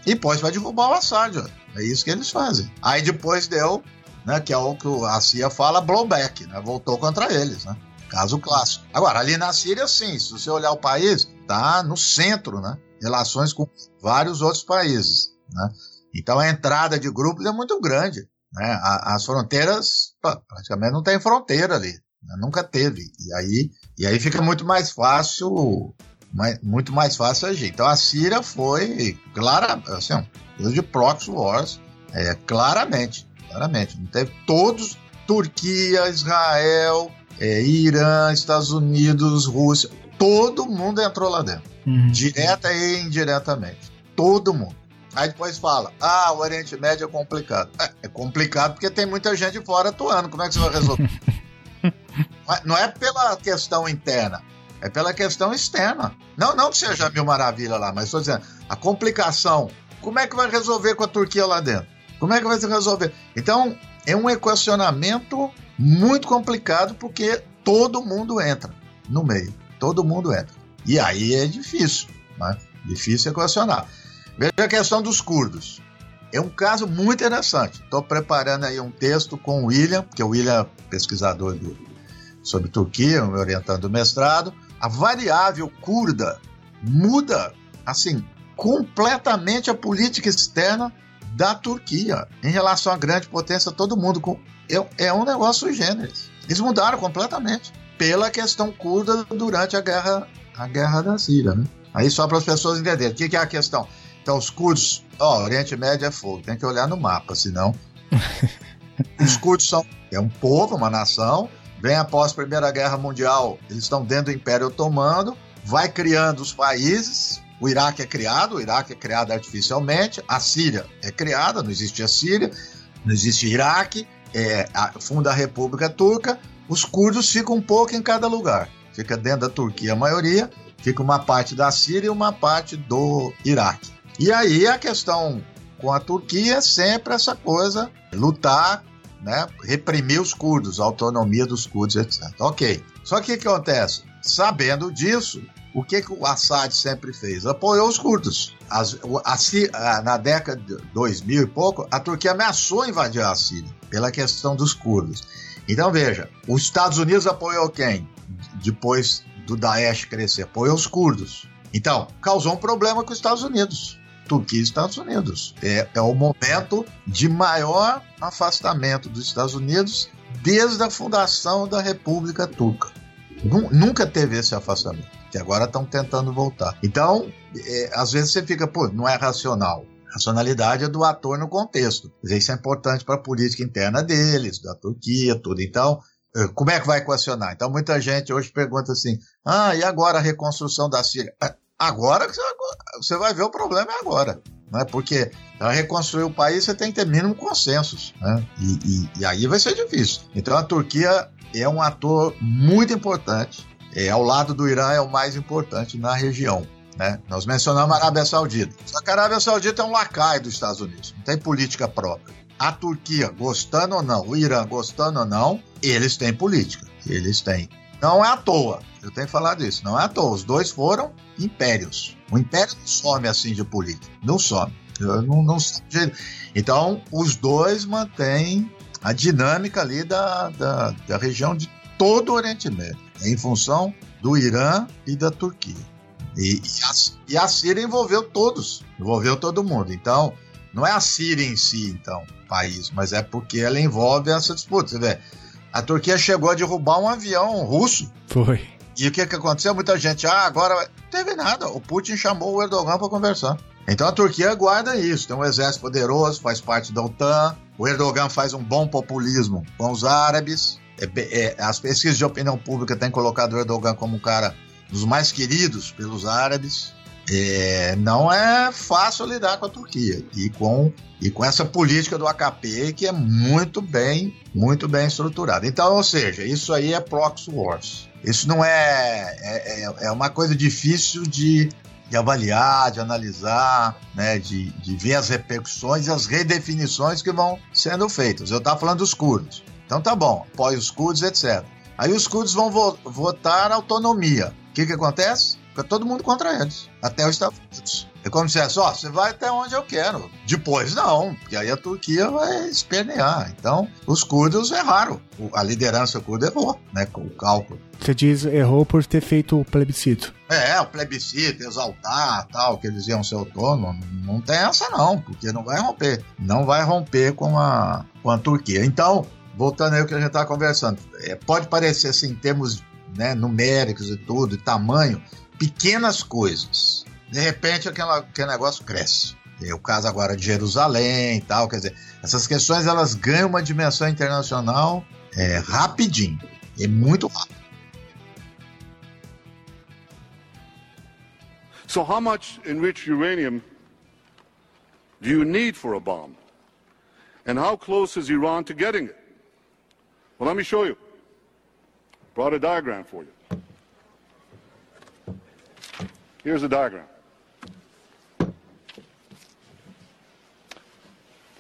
e depois vai derrubar o Assad. Ó. É isso que eles fazem. Aí depois deu, né, que é o que a CIA fala, blowback, né, voltou contra eles, né? Caso clássico. Agora, ali na Síria, sim, se você olhar o país, tá no centro, né? Relações com vários outros países, né? Então a entrada de grupos é muito grande, né? As fronteiras, praticamente não tem fronteira ali, né? nunca teve. E aí, e aí fica muito mais fácil mais, muito mais fácil agir. Então a Síria foi clara, assim, de proxy wars, é, claramente, claramente. Não teve todos, Turquia, Israel, é, Irã, Estados Unidos, Rússia, todo mundo entrou lá dentro, uhum. direta e indiretamente, todo mundo. Aí depois fala, ah, o Oriente Médio é complicado. É, é complicado porque tem muita gente fora atuando. Como é que você vai resolver? não é pela questão interna, é pela questão externa. Não, não que seja mil maravilha lá, mas estou dizendo, a complicação, como é que vai resolver com a Turquia lá dentro? Como é que vai se resolver? Então, é um equacionamento muito complicado porque todo mundo entra no meio. Todo mundo entra. E aí é difícil, né? Difícil equacionar. Veja a questão dos curdos. É um caso muito interessante. Estou preparando aí um texto com o William, que é o William pesquisador do, sobre Turquia, me orientando o mestrado. A variável curda muda, assim, completamente a política externa da Turquia em relação à grande potência, todo mundo. Com, é, é um negócio sui generis. Eles mudaram completamente pela questão curda durante a guerra, a guerra da Síria. Né? Aí só para as pessoas entenderem. O que, que é a questão? Então, os curdos, ó, Oriente Médio é fogo, tem que olhar no mapa, senão. os curdos são é um povo, uma nação. Vem após a Primeira Guerra Mundial, eles estão dentro do Império Otomano, vai criando os países. O Iraque é criado, o Iraque é criado artificialmente, a Síria é criada, não existe a Síria, não existe Iraque, é, a, funda a República Turca. Os curdos ficam um pouco em cada lugar. Fica dentro da Turquia a maioria, fica uma parte da Síria e uma parte do Iraque. E aí a questão com a Turquia é sempre essa coisa, lutar, né, reprimir os curdos, a autonomia dos curdos, etc. Ok. Só que o que acontece? Sabendo disso, o que, que o Assad sempre fez? Apoiou os curdos. As, a, a, na década de 2000 e pouco, a Turquia ameaçou invadir a Síria pela questão dos curdos. Então veja, os Estados Unidos apoiou quem? Depois do Daesh crescer, apoiou os curdos. Então, causou um problema com os Estados Unidos. Turquia e Estados Unidos. É, é o momento de maior afastamento dos Estados Unidos desde a fundação da República Turca. Nunca teve esse afastamento, que agora estão tentando voltar. Então, é, às vezes você fica, pô, não é racional. Racionalidade é do ator no contexto. Isso é importante para a política interna deles, da Turquia, tudo. Então, é, como é que vai equacionar? Então, muita gente hoje pergunta assim: ah, e agora a reconstrução da Síria? Agora você vai ver o problema é agora. Né? Porque para reconstruir o país você tem que ter mínimo consensos. Né? E, e, e aí vai ser difícil. Então a Turquia é um ator muito importante. É, ao lado do Irã é o mais importante na região. Né? Nós mencionamos a Arábia Saudita. Só que a Arábia Saudita é um lacaio dos Estados Unidos, não tem política própria. A Turquia, gostando ou não, o Irã, gostando ou não, eles têm política. Eles têm. Não é à toa. Eu tenho que falar disso. Não é à toa. Os dois foram impérios. O império não some assim de política. Não some. Não, não Então, os dois mantêm a dinâmica ali da, da, da região de todo o Oriente Médio, em função do Irã e da Turquia. E, e, a, e, a, Síria envolveu todos, envolveu todo mundo. Então, não é a Síria em si, então, país, mas é porque ela envolve essa disputa. Você vê, a Turquia chegou a derrubar um avião russo. Foi. E o que, que aconteceu? Muita gente, ah, agora. Não teve nada. O Putin chamou o Erdogan para conversar. Então a Turquia guarda isso. Tem um exército poderoso, faz parte da OTAN. O Erdogan faz um bom populismo com os árabes. É, é, as pesquisas de opinião pública têm colocado o Erdogan como um cara dos mais queridos pelos árabes. É, não é fácil lidar com a Turquia e com, e com essa política do AKP que é muito bem, muito bem estruturada. Então, ou seja, isso aí é proxy wars. Isso não é, é, é, é uma coisa difícil de, de avaliar, de analisar, né, de, de ver as repercussões e as redefinições que vão sendo feitas. Eu estava falando dos curdos. Então tá bom, apoia os curdos, etc. Aí os curdos vão vo votar autonomia. O que, que acontece? Fica todo mundo contra eles, até os Estados Unidos. É como se fosse, ó, você vai até onde eu quero. Depois não, porque aí a Turquia vai espernear. Então, os curdos erraram. A liderança curda errou, né, com o cálculo. Você diz errou por ter feito o plebiscito. É, o plebiscito, exaltar, tal, que eles iam ser autônomos. Não tem essa não, porque não vai romper. Não vai romper com a, com a Turquia. Então, voltando aí ao que a gente está conversando, é, pode parecer assim, em termos né, numéricos e tudo, e tamanho, pequenas coisas. De repente, aquela, aquele negócio cresce. É o caso agora de Jerusalém e tal, quer dizer, essas questões elas ganham uma dimensão internacional é, rapidinho, é muito rápido. So how much enriched uranium do you need for a bomb? And how close is Iran to getting it? Well, let me show you. Brought a diagram for you. Here's a diagram.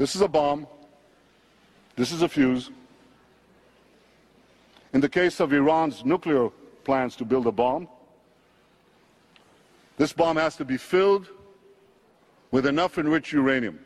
This is a bomb. This is a fuse. In the case of Iran's nuclear plans to build a bomb, this bomb has to be filled with enough enriched uranium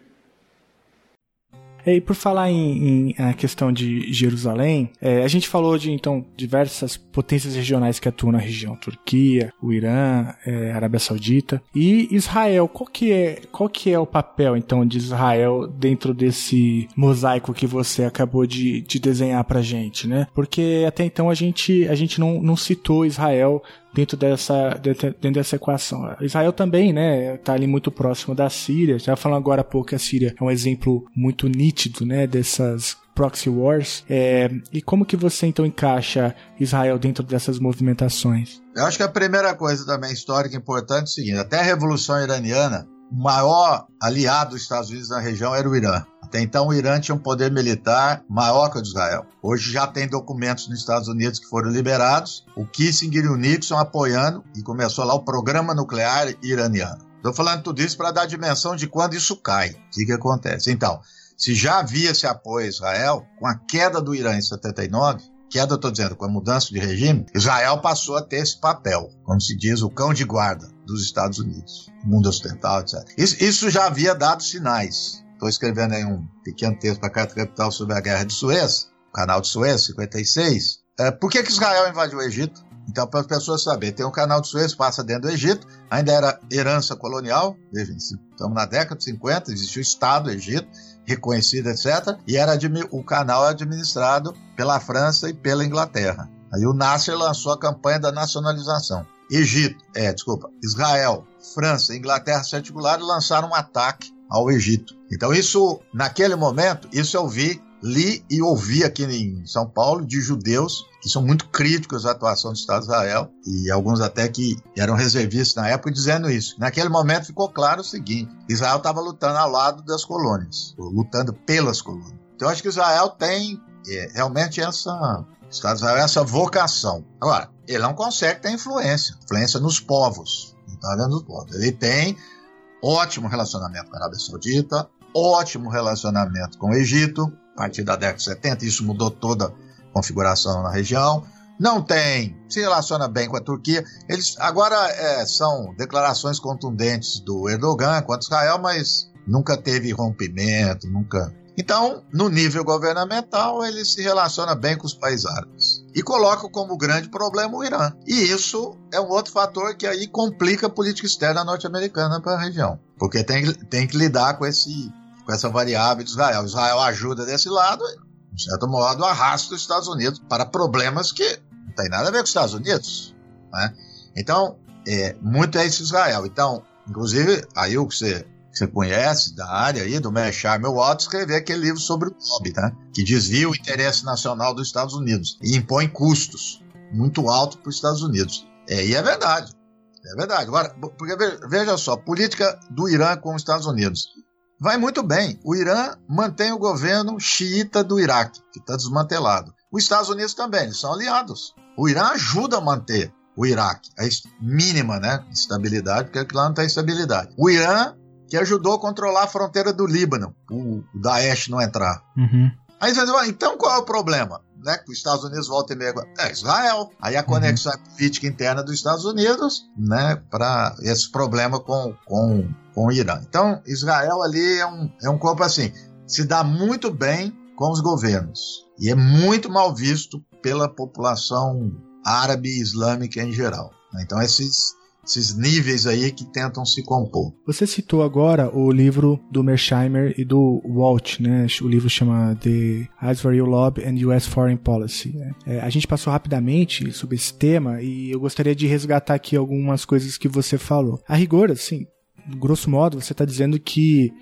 E por falar em, em a questão de Jerusalém, é, a gente falou de então diversas potências regionais que atuam na região: Turquia, o Irã, é, Arábia Saudita e Israel. Qual que é qual que é o papel então de Israel dentro desse mosaico que você acabou de, de desenhar para gente, né? Porque até então a gente a gente não, não citou Israel dentro dessa, dentro dessa equação. Israel também, né, tá ali muito próximo da Síria. Já falando agora há pouco que a Síria é um exemplo muito nítido, né, dessas proxy wars. É, e como que você então encaixa Israel dentro dessas movimentações? Eu acho que a primeira coisa também histórica importante é o seguinte: até a Revolução Iraniana, o maior aliado dos Estados Unidos na região era o Irã. Então, o Irã tinha um poder militar maior que o de Israel. Hoje já tem documentos nos Estados Unidos que foram liberados, o Kissinger e o Nixon apoiando, e começou lá o programa nuclear iraniano. Estou falando tudo isso para dar dimensão de quando isso cai. O que, que acontece? Então, se já havia esse apoio a Israel, com a queda do Irã em 79, queda, estou dizendo, com a mudança de regime, Israel passou a ter esse papel, como se diz, o cão de guarda dos Estados Unidos, mundo ocidental, etc. Isso, isso já havia dado sinais. Estou escrevendo aí um pequeno texto para a Carta Capital sobre a Guerra de Suez, o canal de Suez, 56. É, por que, que Israel invadiu o Egito? Então, para as pessoas saberem, tem um canal de Suez, passa dentro do Egito, ainda era herança colonial, vejam, estamos na década de 50, existia o Estado do Egito, reconhecido, etc., e era o canal administrado pela França e pela Inglaterra. Aí o Nasser lançou a campanha da nacionalização. Egito, é, desculpa, Israel, França e Inglaterra se articularam e lançaram um ataque ao Egito. Então, isso, naquele momento, isso eu vi, li e ouvi aqui em São Paulo de judeus que são muito críticos à atuação do Estado de Israel e alguns até que eram reservistas na época dizendo isso. Naquele momento ficou claro o seguinte: Israel estava lutando ao lado das colônias, lutando pelas colônias. Então, acho que Israel tem é, realmente essa essa vocação. Agora, ele não consegue ter influência, influência nos povos. Tá nos povos. Ele tem ótimo relacionamento com a Arábia Saudita, ótimo relacionamento com o Egito, a partir da década de 70, isso mudou toda a configuração na região. Não tem, se relaciona bem com a Turquia. Eles agora é, são declarações contundentes do Erdogan contra Israel, mas nunca teve rompimento, nunca então, no nível governamental, ele se relaciona bem com os países árabes. E coloca como grande problema o Irã. E isso é um outro fator que aí complica a política externa norte-americana para a região. Porque tem, tem que lidar com, esse, com essa variável de Israel. Israel ajuda desse lado, de certo modo, arrasta os Estados Unidos para problemas que não tem nada a ver com os Estados Unidos. Né? Então, é, muito é esse Israel. Então, inclusive, aí o que você que você conhece da área aí, do Mersharm Watt, escrever aquele livro sobre o lobby, né? que desvia o interesse nacional dos Estados Unidos e impõe custos muito altos para os Estados Unidos. É, e é verdade. É verdade. Agora, porque veja só, política do Irã com os Estados Unidos. Vai muito bem. O Irã mantém o governo xiita do Iraque, que está desmantelado. Os Estados Unidos também, eles são aliados. O Irã ajuda a manter o Iraque, a mínima né, estabilidade, porque lá não tem estabilidade. O Irã que ajudou a controlar a fronteira do Líbano, o Daesh não entrar. Uhum. Aí você diz, então qual é o problema? Né, que os Estados Unidos voltam e meia. É Israel. Aí a uhum. conexão uhum. política interna dos Estados Unidos, né, para esse problema com, com, com o Irã. Então, Israel ali é um, é um corpo assim, se dá muito bem com os governos e é muito mal visto pela população árabe e islâmica em geral. Então, esses esses níveis aí que tentam se compor. Você citou agora o livro do Mersheimer e do Walt, né? O livro chama The Israel Lobby and U.S. Foreign Policy. Né? É, a gente passou rapidamente sobre esse tema e eu gostaria de resgatar aqui algumas coisas que você falou. A rigor, assim, grosso modo, você está dizendo que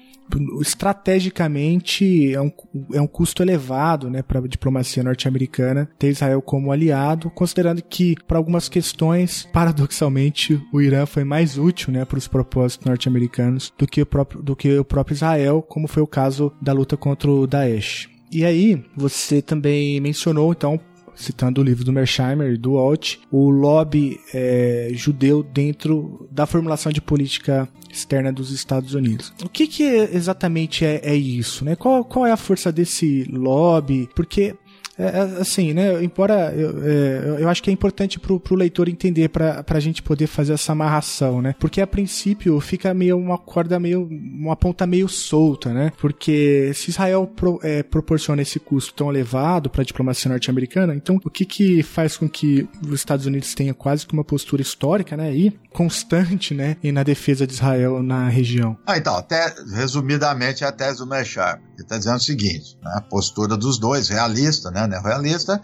estrategicamente é um, é um custo elevado né, para a diplomacia norte-americana ter Israel como aliado, considerando que, para algumas questões, paradoxalmente, o Irã foi mais útil né, para os propósitos norte-americanos do, que o próprio, do que o próprio Israel, como foi o caso da luta contra o Daesh. E aí, você também mencionou, então, citando o livro do Mersheimer e do Alt, o lobby é, judeu dentro da formulação de política externa dos Estados Unidos. O que, que exatamente é, é isso? Né? Qual, qual é a força desse lobby? Porque é, é, assim, né? Embora eu, é, eu acho que é importante pro, pro leitor entender para a gente poder fazer essa amarração, né? Porque a princípio fica meio uma corda meio uma ponta meio solta, né? Porque se Israel pro, é, proporciona esse custo tão elevado para a diplomacia norte-americana, então o que que faz com que os Estados Unidos tenham quase que uma postura histórica, né? E constante, né? E na defesa de Israel na região. Ah, então, até resumidamente a tese do Mechar. Ele está dizendo o seguinte: né? a postura dos dois, realista, né? né, realista,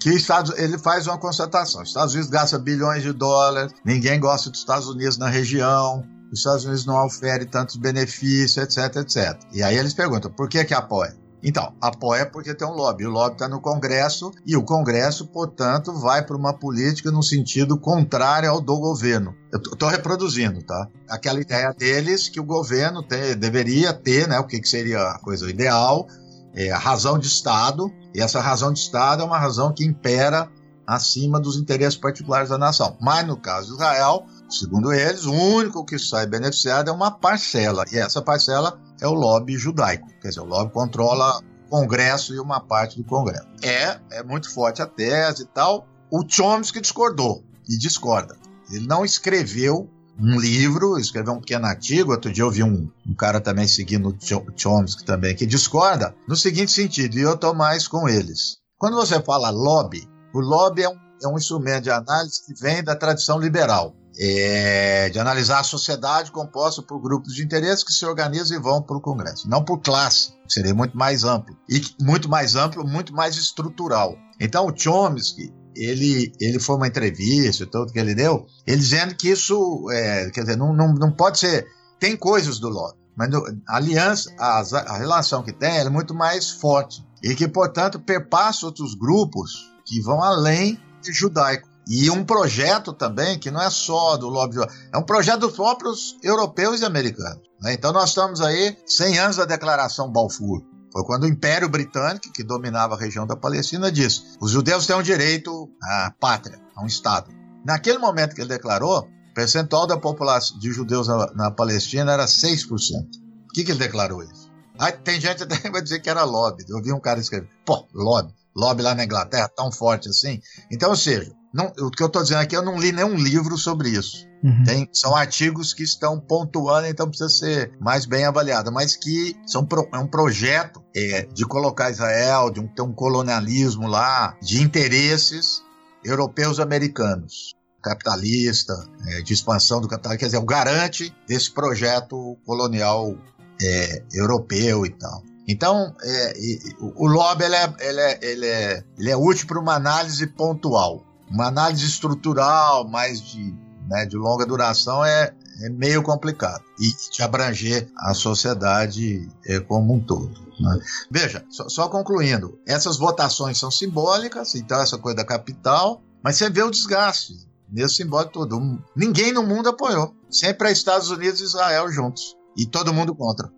que Estados, ele faz uma constatação. Os Estados Unidos gastam bilhões de dólares, ninguém gosta dos Estados Unidos na região, os Estados Unidos não oferem tantos benefícios, etc, etc. E aí eles perguntam, por que que apoia? Então, apoia porque tem um lobby. O lobby está no Congresso e o Congresso, portanto, vai para uma política no sentido contrário ao do governo. Eu estou reproduzindo, tá? Aquela ideia deles que o governo deveria ter, né? O que, que seria a coisa ideal, é, a razão de Estado, e essa razão de Estado é uma razão que impera acima dos interesses particulares da nação. Mas no caso de Israel, segundo eles, o único que sai beneficiado é uma parcela, e essa parcela é o lobby judaico, quer dizer, o lobby controla o Congresso e uma parte do Congresso. É, é muito forte a tese e tal. O Chomsky discordou e discorda. Ele não escreveu um livro, escreveu um pequeno artigo. Outro dia eu vi um, um cara também seguindo o Chomsky também, que discorda no seguinte sentido, e eu estou mais com eles. Quando você fala lobby, o lobby é um, é um instrumento de análise que vem da tradição liberal. É, de analisar a sociedade composta por grupos de interesse que se organizam e vão para o Congresso, não por classe, que seria muito mais amplo, e muito mais amplo, muito mais estrutural. Então, o Chomsky ele, ele foi uma entrevista, tudo que ele deu, ele dizendo que isso, é, quer dizer, não, não, não pode ser. Tem coisas do lobby, mas a aliança, a, a relação que tem é muito mais forte e que, portanto, perpassa outros grupos que vão além de judaico. E um projeto também que não é só do lobby, é um projeto dos próprios europeus e americanos. Né? Então nós estamos aí 100 anos da Declaração Balfour. Foi quando o Império Britânico, que dominava a região da Palestina, disse: os judeus têm um direito à pátria, a um Estado. Naquele momento que ele declarou, o percentual da população de judeus na, na Palestina era 6%. Por que, que ele declarou isso? Aí tem gente até que vai dizer que era lobby. Eu vi um cara escrever, pô, lobby, lobby lá na Inglaterra, tão forte assim. Então, ou seja, não, o que eu estou dizendo aqui, eu não li nenhum livro sobre isso. Uhum. Tem, são artigos que estão pontuando, então precisa ser mais bem avaliado, mas que são pro, é um projeto é, de colocar Israel, de um, ter um colonialismo lá, de interesses europeus americanos capitalista, é, de expansão do capitalismo, quer dizer, o garante desse projeto colonial é, europeu e tal. Então, é, o, o lobby ele é, ele é, ele é, ele é útil para uma análise pontual. Uma análise estrutural, mais de, né, de longa duração, é, é meio complicado. E de abranger a sociedade é, como um todo. Né? Veja, só, só, concluindo, essas votações são simbólicas, então essa coisa da capital, mas você vê o desgaste nesse simbólico todo. Ninguém no mundo apoiou. Sempre é Estados Unidos e Israel juntos. E todo mundo contra.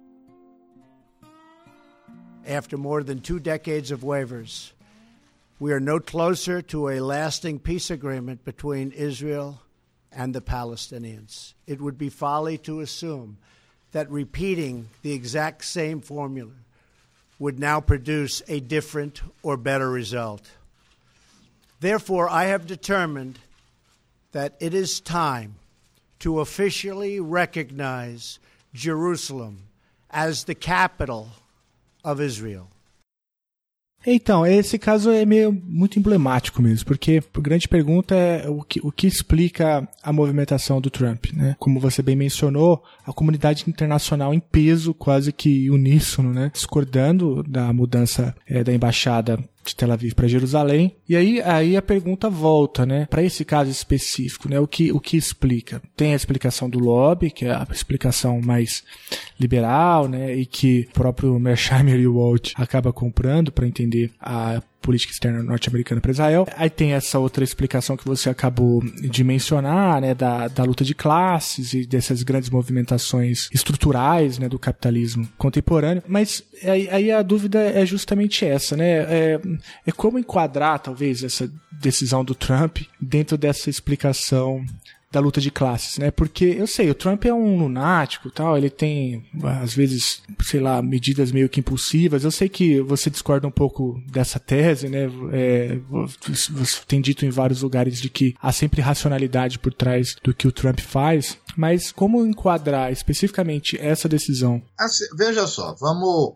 After more than two decades of waivers, we are no closer to a lasting peace agreement between Israel and the Palestinians. It would be folly to assume that repeating the exact same formula would now produce a different or better result. Therefore, I have determined that it is time to officially recognize Jerusalem as the capital of Israel. Então, esse caso é meio muito emblemático mesmo, porque a grande pergunta é o que, o que explica a movimentação do Trump, né? Como você bem mencionou, a comunidade internacional em peso, quase que uníssono, né? Discordando da mudança é, da embaixada de Tel Aviv para Jerusalém. E aí, aí a pergunta volta, né, para esse caso específico, né, o que, o que explica? Tem a explicação do lobby, que é a explicação mais liberal, né, e que o próprio Mersheimer e o Walt acaba comprando para entender a política externa norte-americana para Israel. Aí tem essa outra explicação que você acabou de mencionar, né, da, da luta de classes e dessas grandes movimentações estruturais, né, do capitalismo contemporâneo. Mas aí, aí a dúvida é justamente essa, né? É, é como enquadrar, talvez, essa decisão do Trump dentro dessa explicação da luta de classes, né? Porque eu sei, o Trump é um lunático, tal, ele tem às vezes, sei lá, medidas meio que impulsivas. Eu sei que você discorda um pouco dessa tese, né? É, você tem dito em vários lugares de que há sempre racionalidade por trás do que o Trump faz, mas como enquadrar especificamente essa decisão? Assim, veja só, vamos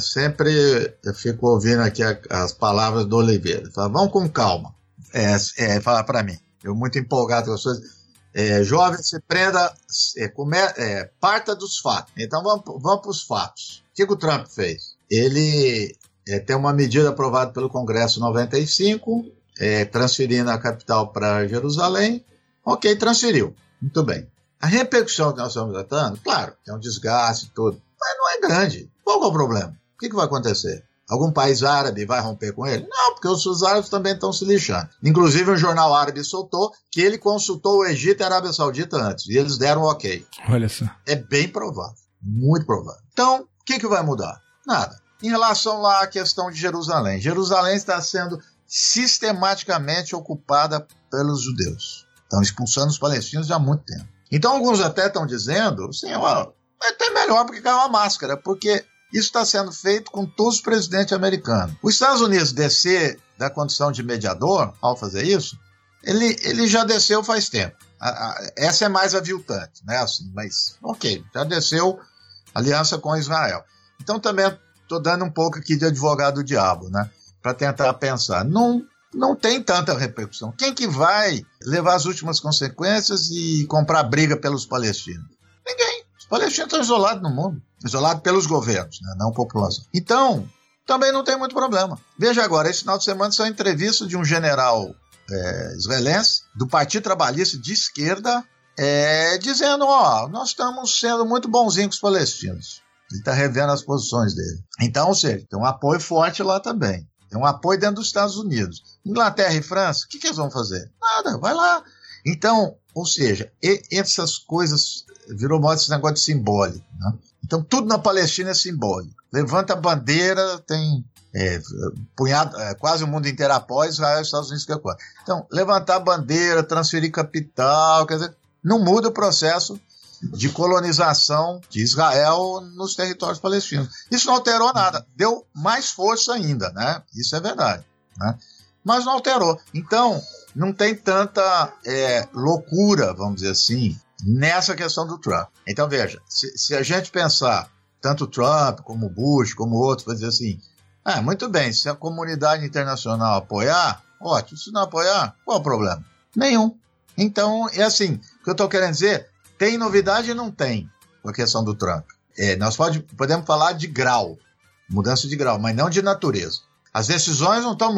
sempre eu fico ouvindo aqui as palavras do Oliveira. Fala, vamos com calma. É, é, fala para mim. Eu muito empolgado com as coisas. É, jovem, se prenda, é, come, é, parta dos fatos. Então vamos, vamos para os fatos. O que, o Trump fez? Ele é, tem uma medida aprovada pelo Congresso 95, é, transferindo a capital para Jerusalém. Ok, transferiu. Muito bem. A repercussão que nós estamos tratando, claro, tem um desgaste e tudo, mas não é grande. Qual é o problema? O que, que vai acontecer? Algum país árabe vai romper com ele? Não, porque os árabes também estão se lixando. Inclusive, um jornal árabe soltou que ele consultou o Egito e a Arábia Saudita antes, e eles deram ok. Olha só. É bem provável, muito provável. Então, o que, que vai mudar? Nada. Em relação lá à questão de Jerusalém, Jerusalém está sendo sistematicamente ocupada pelos judeus. Estão expulsando os palestinos há muito tempo. Então, alguns até estão dizendo, sim, ó, é até melhor porque caiu a máscara, porque isso está sendo feito com todos os presidentes americanos. Os Estados Unidos descer da condição de mediador ao fazer isso, ele, ele já desceu faz tempo. A, a, essa é mais aviltante, né? Assim, mas, ok, já desceu aliança com Israel. Então também estou dando um pouco aqui de advogado do diabo, né? Para tentar pensar. Não, não tem tanta repercussão. Quem que vai levar as últimas consequências e comprar briga pelos palestinos? Ninguém. Os palestinos estão isolados no mundo isolado pelos governos, né, não população. Então, também não tem muito problema. Veja agora, esse final de semana são entrevistas de um general é, israelense do Partido Trabalhista de esquerda é, dizendo: ó, nós estamos sendo muito bonzinhos com os palestinos. Ele está revendo as posições dele. Então, ou seja, tem um apoio forte lá também. Tem um apoio dentro dos Estados Unidos. Inglaterra e França, o que, que eles vão fazer? Nada, vai lá. Então, ou seja, essas coisas virou moda esse negócio de simbólico. Né? Então, tudo na Palestina é simbólico. Levanta a bandeira, tem é, punhado, é, quase o mundo inteiro após Israel e Estados Unidos que é Então, levantar a bandeira, transferir capital, quer dizer, não muda o processo de colonização de Israel nos territórios palestinos. Isso não alterou nada, deu mais força ainda, né? Isso é verdade, né? Mas não alterou. Então, não tem tanta é, loucura, vamos dizer assim, nessa questão do Trump. Então, veja, se, se a gente pensar, tanto Trump como Bush, como outros, vai dizer assim, ah, muito bem, se a comunidade internacional apoiar, ótimo. Se não apoiar, qual o problema? Nenhum. Então, é assim, o que eu estou querendo dizer, tem novidade e não tem com a questão do Trump. É, nós pode, podemos falar de grau, mudança de grau, mas não de natureza. As decisões não estão,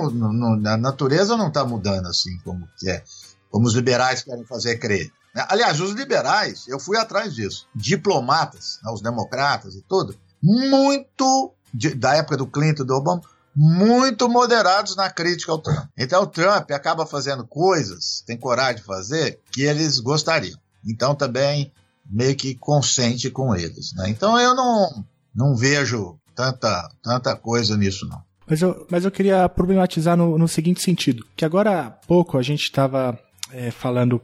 a natureza não está mudando assim como é, como os liberais querem fazer crer. Né? Aliás, os liberais, eu fui atrás disso, diplomatas, né, os democratas e tudo, muito de, da época do Clinton, do Obama, muito moderados na crítica ao Trump. Então o Trump acaba fazendo coisas, tem coragem de fazer, que eles gostariam. Então também meio que consente com eles. Né? Então eu não, não vejo tanta, tanta coisa nisso, não. Mas eu, mas eu queria problematizar no, no seguinte sentido, que agora há pouco a gente estava é, falando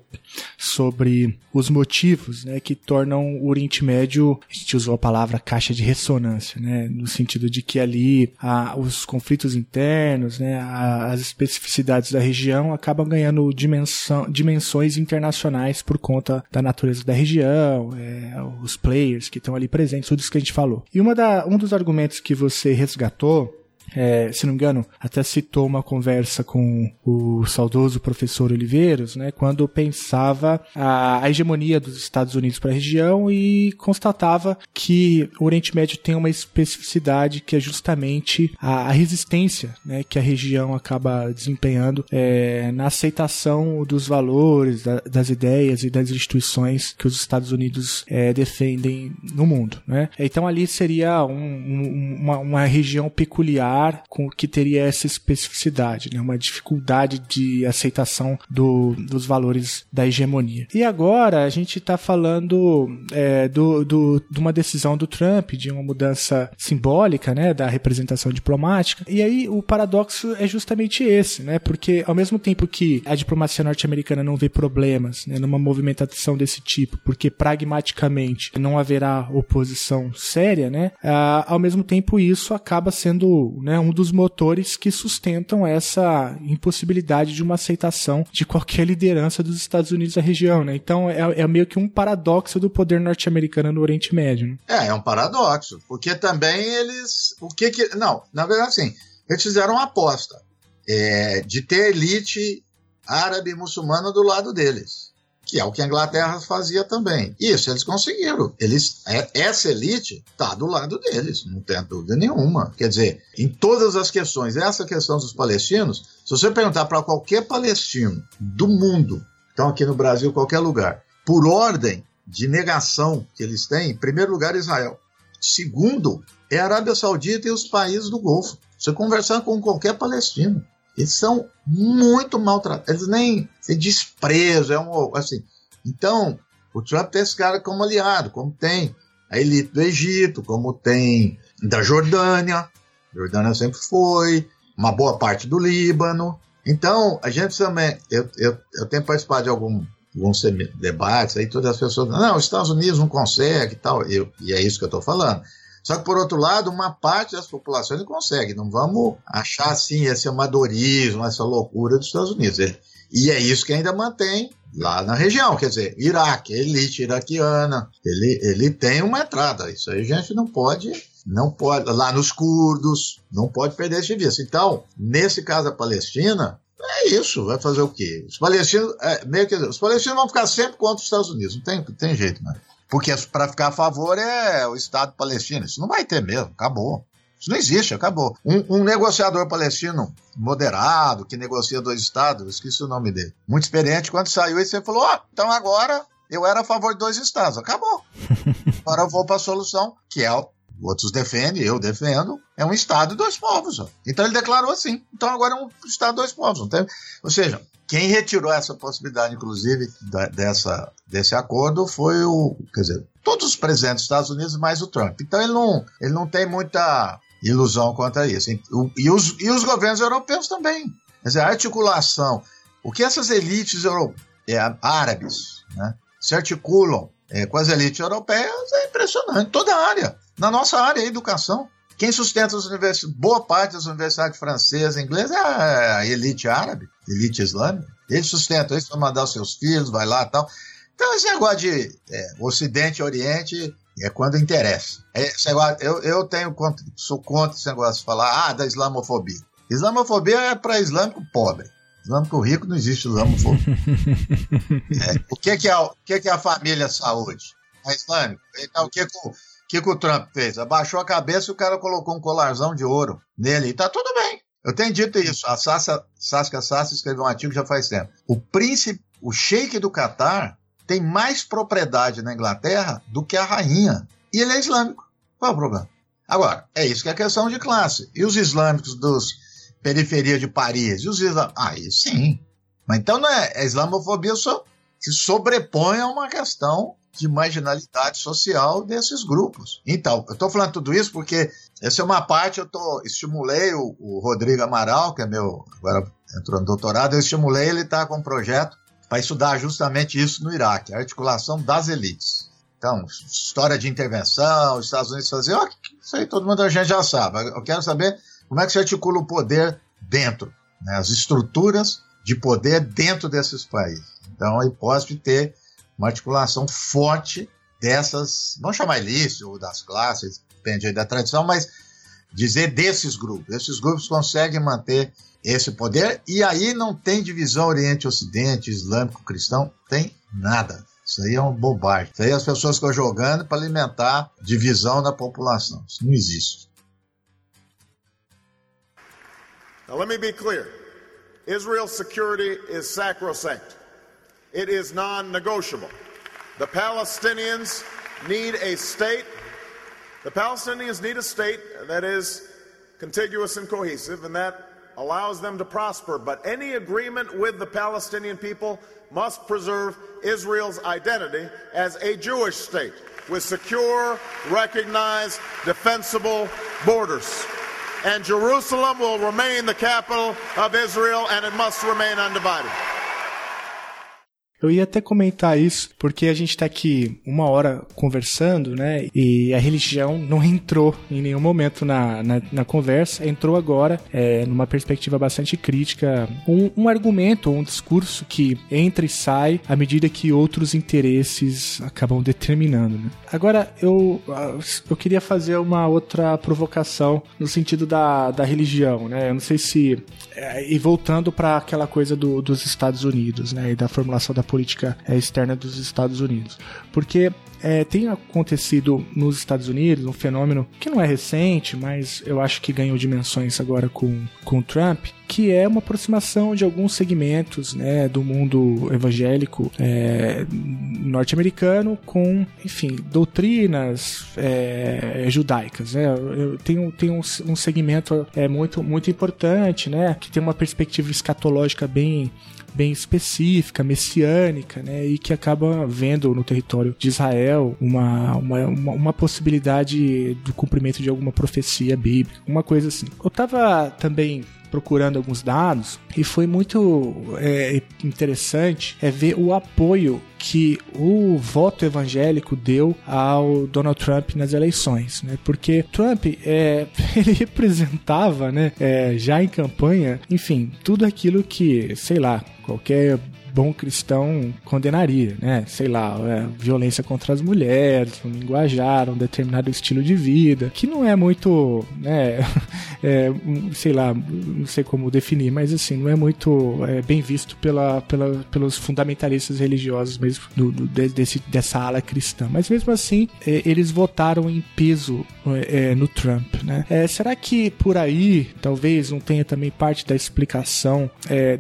sobre os motivos né, que tornam o Oriente Médio, a gente usou a palavra caixa de ressonância, né, no sentido de que ali a, os conflitos internos, né, as especificidades da região acabam ganhando dimensão, dimensões internacionais por conta da natureza da região, é, os players que estão ali presentes, tudo isso que a gente falou. E uma da, um dos argumentos que você resgatou é, se não me engano, até citou uma conversa com o saudoso professor Oliveiros, né, quando pensava a, a hegemonia dos Estados Unidos para a região e constatava que o Oriente Médio tem uma especificidade que é justamente a, a resistência né, que a região acaba desempenhando é, na aceitação dos valores, da, das ideias e das instituições que os Estados Unidos é, defendem no mundo. Né? Então ali seria um, um, uma, uma região peculiar com que teria essa especificidade, né? uma dificuldade de aceitação do, dos valores da hegemonia. E agora a gente está falando é, do, do, de uma decisão do Trump, de uma mudança simbólica né, da representação diplomática. E aí o paradoxo é justamente esse, né? porque ao mesmo tempo que a diplomacia norte-americana não vê problemas né, numa movimentação desse tipo, porque pragmaticamente não haverá oposição séria, né? Ah, ao mesmo tempo isso acaba sendo né, um dos motores que sustentam essa impossibilidade de uma aceitação de qualquer liderança dos Estados Unidos na região, né? Então é, é meio que um paradoxo do poder norte-americano no Oriente Médio. Né? É, é um paradoxo, porque também eles, o que que, não, na verdade sim, eles fizeram uma aposta é, de ter elite árabe e muçulmana do lado deles que é o que a Inglaterra fazia também. Isso eles conseguiram. Eles, é, essa elite está do lado deles, não tem dúvida nenhuma. Quer dizer, em todas as questões, essa questão dos palestinos, se você perguntar para qualquer palestino do mundo, então aqui no Brasil, qualquer lugar, por ordem de negação que eles têm, em primeiro lugar, Israel. Segundo, é a Arábia Saudita e os países do Golfo. Você conversar com qualquer palestino, eles são muito maltratados. Eles nem se desprezo, é um assim. Então, o Trump tem esse cara como aliado, como tem a elite do Egito, como tem da Jordânia. Jordânia sempre foi, uma boa parte do Líbano. Então, a gente também. Eu, eu, eu tenho participado de algum, alguns debates, aí todas as pessoas. Não, os Estados Unidos não consegue e tal. Eu, e é isso que eu estou falando. Só que, por outro lado, uma parte das populações não consegue. Não vamos achar assim esse amadorismo, essa loucura dos Estados Unidos. Ele, e é isso que ainda mantém lá na região, quer dizer, Iraque, elite iraquiana, ele, ele tem uma entrada. Isso aí a gente não pode, não pode, lá nos curdos, não pode perder esse vista. Então, nesse caso da Palestina, é isso, vai fazer o quê? Os palestinos, é, meio que, os palestinos vão ficar sempre contra os Estados Unidos, não tem, tem jeito, né? Porque para ficar a favor é o Estado palestino. Isso não vai ter mesmo, acabou. Isso não existe, acabou. Um, um, negociador palestino moderado, que negocia dois estados, esqueci o nome dele, muito experiente, quando saiu, ele falou: Ó, oh, então agora eu era a favor de dois estados. Acabou. Agora eu vou para a solução, que é outros defendem, eu defendo, é um Estado e dois povos. Ó. Então ele declarou assim. Então agora é um Estado e dois povos. Não tem... Ou seja, quem retirou essa possibilidade, inclusive, da, dessa, desse acordo foi o. Quer dizer, todos os presidentes dos Estados Unidos, mais o Trump. Então ele não, ele não tem muita ilusão quanto a isso. E os, e os governos europeus também. Quer dizer, a articulação. O que essas elites euro, é, árabes né, se articulam é, com as elites europeias é impressionante. Toda a área. Na nossa área, a educação. Quem sustenta as universidades, boa parte das universidades francesas e inglesas é a elite árabe, elite islâmica. Eles sustentam isso, vão mandar os seus filhos, vai lá e tal. Então, esse negócio de é, Ocidente Oriente é quando interessa. É, negócio, eu, eu tenho, sou contra esse negócio de falar ah, da islamofobia. Islamofobia é para islâmico pobre. Islâmico rico não existe islamofobia. é, o que, que, é, o que, que é a família saúde? É islâmico. Então, o que, que o que, que o Trump fez? Abaixou a cabeça e o cara colocou um colarzão de ouro nele. E tá tudo bem. Eu tenho dito isso. A Saskia Sassi escreveu um artigo já faz tempo. O príncipe, o sheik do Catar, tem mais propriedade na Inglaterra do que a rainha. E ele é islâmico. Qual é o problema? Agora, é isso que é questão de classe. E os islâmicos dos periferia de Paris? E os islâmicos? Aí sim. Mas então não é, é islamofobia só que sobrepõe a uma questão de marginalidade social desses grupos. Então, eu estou falando tudo isso porque essa é uma parte, eu tô, estimulei o, o Rodrigo Amaral, que é meu, agora entrou no doutorado, eu estimulei ele estar tá com um projeto para estudar justamente isso no Iraque, a articulação das elites. Então, história de intervenção, os Estados Unidos faziam, oh, isso aí todo mundo a gente já sabe. Eu quero saber como é que se articula o poder dentro, né, as estruturas de poder dentro desses países. Então, a hipótese de ter uma articulação forte dessas, não chamar ilícito ou das classes, depende aí da tradição, mas dizer desses grupos. Esses grupos conseguem manter esse poder e aí não tem divisão Oriente-Ocidente, Islâmico-Cristão, tem nada. Isso aí é um bobagem. Isso aí as pessoas estão jogando para alimentar divisão da população. Isso não existe. Now, let me be clear Israel's security is sacrosanct, it is non negotiable. The Palestinians need a state. The Palestinians need a state that is contiguous and cohesive, and that allows them to prosper. But any agreement with the Palestinian people must preserve Israel's identity as a Jewish state with secure, recognized, defensible borders. And Jerusalem will remain the capital of Israel, and it must remain undivided. Eu ia até comentar isso, porque a gente está aqui uma hora conversando, né? E a religião não entrou em nenhum momento na, na, na conversa, entrou agora, é, numa perspectiva bastante crítica, um, um argumento, um discurso que entra e sai à medida que outros interesses acabam determinando. Né? Agora, eu, eu queria fazer uma outra provocação no sentido da, da religião, né? Eu não sei se. É, e voltando para aquela coisa do, dos Estados Unidos, né? E da formulação da política é, externa dos Estados Unidos. Porque é, tem acontecido nos Estados Unidos um fenômeno que não é recente, mas eu acho que ganhou dimensões agora com, com Trump, que é uma aproximação de alguns segmentos né, do mundo evangélico é, norte-americano com, enfim, doutrinas é, judaicas. Né? Tem, tem um, um segmento é, muito, muito importante, né, que tem uma perspectiva escatológica bem bem específica, messiânica, né, e que acaba vendo no território de Israel uma, uma, uma, uma possibilidade do cumprimento de alguma profecia bíblica, uma coisa assim. Eu estava também procurando alguns dados e foi muito é, interessante é ver o apoio que o voto evangélico deu ao Donald Trump nas eleições, né? Porque Trump é, ele representava, né, é, já em campanha, enfim, tudo aquilo que, sei lá, qualquer bom cristão condenaria, né? Sei lá, é, violência contra as mulheres, um linguajar, um determinado estilo de vida, que não é muito, né? É, sei lá, não sei como definir, mas assim, não é muito é, bem visto pela, pela, pelos fundamentalistas religiosos mesmo do, do, desse, dessa ala cristã. Mas mesmo assim, é, eles votaram em peso é, no Trump, né? É, será que por aí, talvez, não tenha também parte da explicação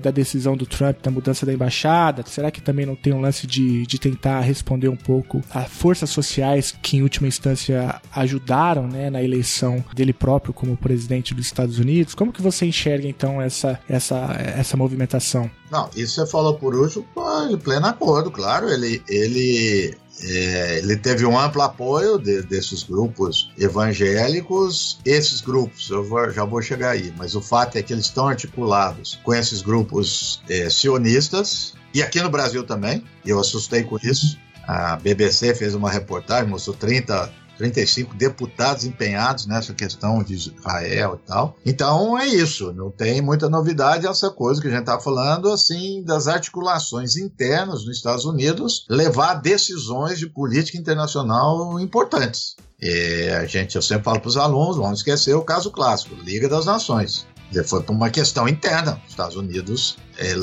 da decisão do Trump, da mudança da embaixada? Será que também não tem um lance de, de tentar responder um pouco a forças sociais que, em última instância, ajudaram né, na eleição dele próprio como presidente dos Estados Unidos? Como que você enxerga, então, essa, essa, essa movimentação? Não, isso você falou por último, de pleno acordo, claro. Ele, ele é, ele teve um amplo apoio de, desses grupos evangélicos. Esses grupos, eu vou, já vou chegar aí, mas o fato é que eles estão articulados com esses grupos é, sionistas, e aqui no Brasil também, eu assustei com isso. A BBC fez uma reportagem, mostrou 30 35 deputados empenhados nessa questão de Israel e tal. Então é isso, não tem muita novidade essa coisa que a gente está falando, assim, das articulações internas nos Estados Unidos levar decisões de política internacional importantes. E a gente, eu sempre falo para os alunos, vamos esquecer o caso clássico, Liga das Nações. Foi por uma questão interna. Os Estados Unidos é,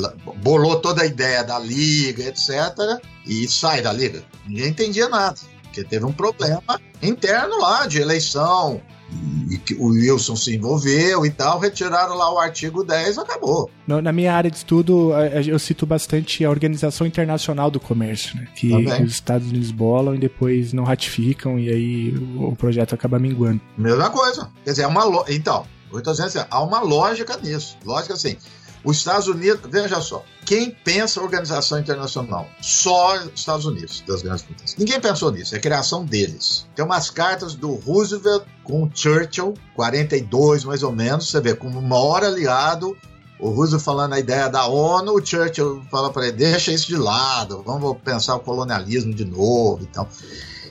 bolou toda a ideia da Liga, etc., e sai da Liga. Ninguém entendia nada porque teve um problema interno lá de eleição, e que o Wilson se envolveu e tal, retiraram lá o artigo 10 acabou. Na minha área de estudo, eu cito bastante a Organização Internacional do Comércio, né? que Também. os Estados Unidos bolam e depois não ratificam, e aí o projeto acaba minguando. Mesma coisa. Quer dizer, é uma lo... então, eu estou dizendo assim, há uma lógica nisso. Lógica assim, os Estados Unidos, veja só, quem pensa organização internacional? Só os Estados Unidos, das grandes potências. Ninguém pensou nisso, é criação deles. Tem umas cartas do Roosevelt com Churchill, 42 mais ou menos, você vê, como o maior aliado o Roosevelt falando a ideia da ONU, o Churchill fala para ele: deixa isso de lado, vamos pensar o colonialismo de novo e tal.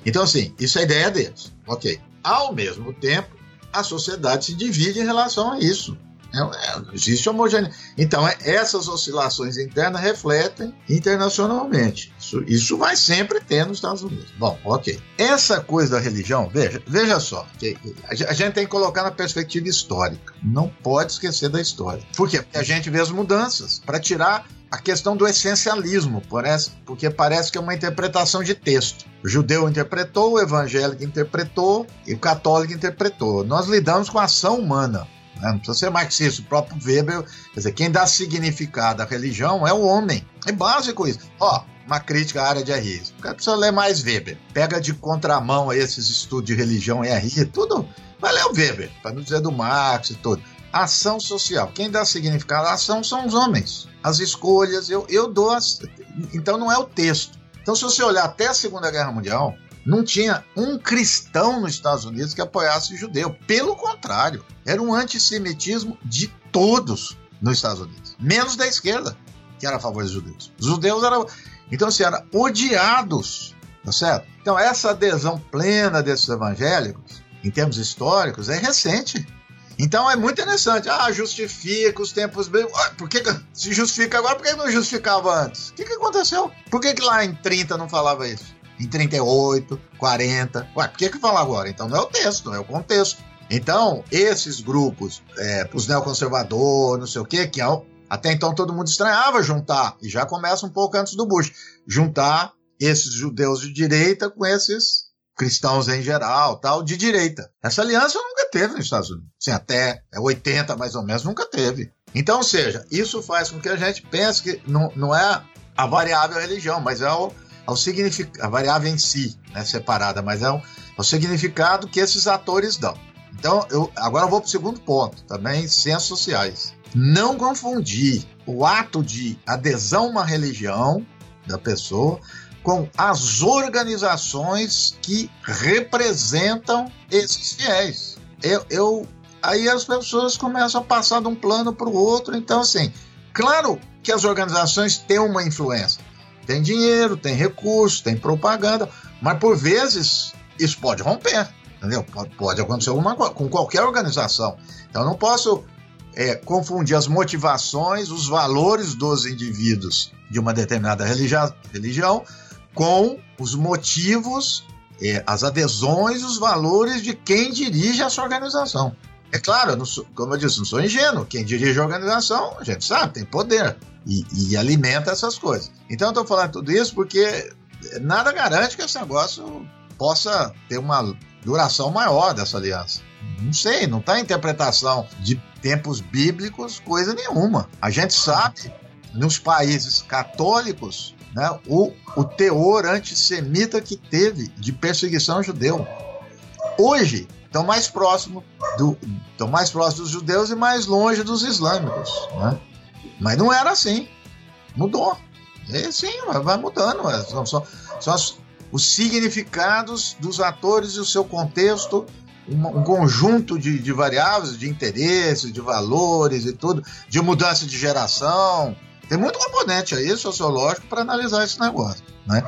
Então, assim, isso é a ideia deles. Ok. Ao mesmo tempo, a sociedade se divide em relação a isso. É, é, existe homogeneidade. Então, é, essas oscilações internas refletem internacionalmente. Isso, isso vai sempre ter nos Estados Unidos. Bom, ok. Essa coisa da religião, veja, veja só, a gente tem que colocar na perspectiva histórica. Não pode esquecer da história. Por quê? Porque a gente vê as mudanças para tirar a questão do essencialismo, parece, porque parece que é uma interpretação de texto. O judeu interpretou, o evangélico interpretou e o católico interpretou. Nós lidamos com a ação humana. Né? Não precisa ser marxista, o próprio Weber, quer dizer, quem dá significado à religião é o homem. É básico isso. Ó, uma crítica à área de RI. O cara precisa ler mais Weber. Pega de contramão esses estudos de religião e RI, tudo. Vai ler o Weber, para não dizer do Marx e tudo. Ação social. Quem dá significado à ação são os homens. As escolhas, eu, eu dou as. Então não é o texto. Então, se você olhar até a Segunda Guerra Mundial, não tinha um cristão nos Estados Unidos que apoiasse judeu. Pelo contrário, era um antissemitismo de todos nos Estados Unidos, menos da esquerda, que era a favor dos judeus. Os judeus eram, então, assim, eram odiados, tá certo? Então, essa adesão plena desses evangélicos, em termos históricos, é recente. Então é muito interessante. Ah, justifica os tempos bem. Por que, se justifica agora? Por que não justificava antes? O que, que aconteceu? Por que, que lá em 30 não falava isso? Em 38, 40. Ué, por que, que fala agora? Então não é o texto, é o contexto. Então, esses grupos, é, os neoconservadores, não sei o quê, que é, até então todo mundo estranhava juntar, e já começa um pouco antes do Bush, juntar esses judeus de direita com esses cristãos em geral, tal, de direita. Essa aliança nunca teve nos Estados Unidos. Assim, até 80 mais ou menos, nunca teve. Então, ou seja, isso faz com que a gente pense que não, não é a variável religião, mas é o, ao significado, a variável em si, né, separada, mas é o, é o significado que esses atores dão. Então, eu agora eu vou para o segundo ponto, também ciências sociais. Não confundir o ato de adesão a uma religião da pessoa com as organizações que representam esses fiéis. Eu, eu, aí as pessoas começam a passar de um plano para o outro. Então, assim, claro que as organizações têm uma influência. Tem dinheiro, tem recurso, tem propaganda, mas por vezes isso pode romper, entendeu? Pode, acontecer alguma coisa com qualquer organização. Então eu não posso é, confundir as motivações, os valores dos indivíduos de uma determinada religião, religião com os motivos, é, as adesões, os valores de quem dirige essa organização. É claro, eu sou, como eu disse, não sou ingênuo. Quem dirige a organização, a gente sabe, tem poder e, e alimenta essas coisas. Então eu estou falando tudo isso porque nada garante que esse negócio possa ter uma duração maior dessa aliança. Não sei, não está interpretação de tempos bíblicos coisa nenhuma. A gente sabe, nos países católicos, né, o, o teor antissemita que teve de perseguição judeu. Hoje, estão mais próximo do, estão mais próximos dos judeus e mais longe dos islâmicos, né? Mas não era assim. Mudou. E sim, vai mudando. É, são, são, são as, os significados dos atores e o seu contexto, um, um conjunto de, de, variáveis, de interesses, de valores e tudo, de mudança de geração. Tem muito componente aí sociológico para analisar esse negócio. Né?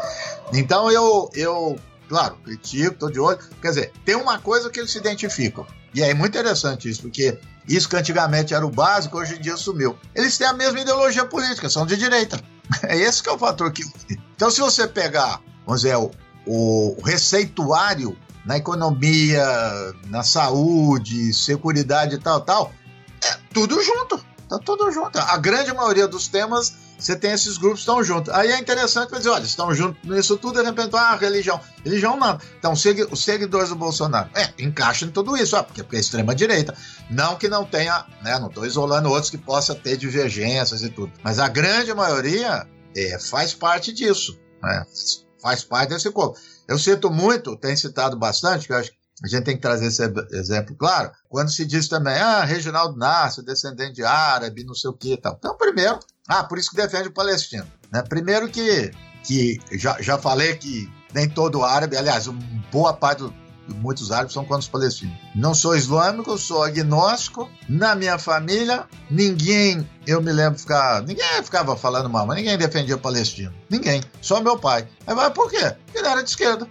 Então eu, eu, claro, critico, estou de olho. Quer dizer, tem uma coisa que eles se identificam. E é muito interessante isso, porque isso que antigamente era o básico, hoje em dia sumiu. Eles têm a mesma ideologia política, são de direita. É esse que é o fator que. Então, se você pegar, vamos dizer, o, o receituário na economia, na saúde, seguridade e tal, tal, é tudo junto. Tá tudo junto. A grande maioria dos temas você tem esses grupos que estão juntos. Aí é interessante dizer, olha, estão juntos nisso tudo, de repente, ah, religião. Religião não. Então, os seguidores do Bolsonaro, é, encaixa em tudo isso, ó, porque, porque é extrema-direita. Não que não tenha, né, não estou isolando outros que possa ter divergências e tudo. Mas a grande maioria é, faz parte disso, né, faz parte desse corpo. Eu cito muito, tenho citado bastante, que eu acho que a gente tem que trazer esse exemplo claro. Quando se diz também, ah, Reginaldo Nasce, descendente de árabe, não sei o que e tal. Então, primeiro, ah, por isso que defende o palestino. Né? Primeiro que, que já, já falei que nem todo árabe, aliás, boa parte do, muitos árabes são contra os palestinos. Não sou islâmico, sou agnóstico. Na minha família, ninguém, eu me lembro ficar, ninguém ficava falando mal, mas ninguém defendia o palestino. Ninguém, só meu pai. Aí vai por quê? Porque ele era de esquerda.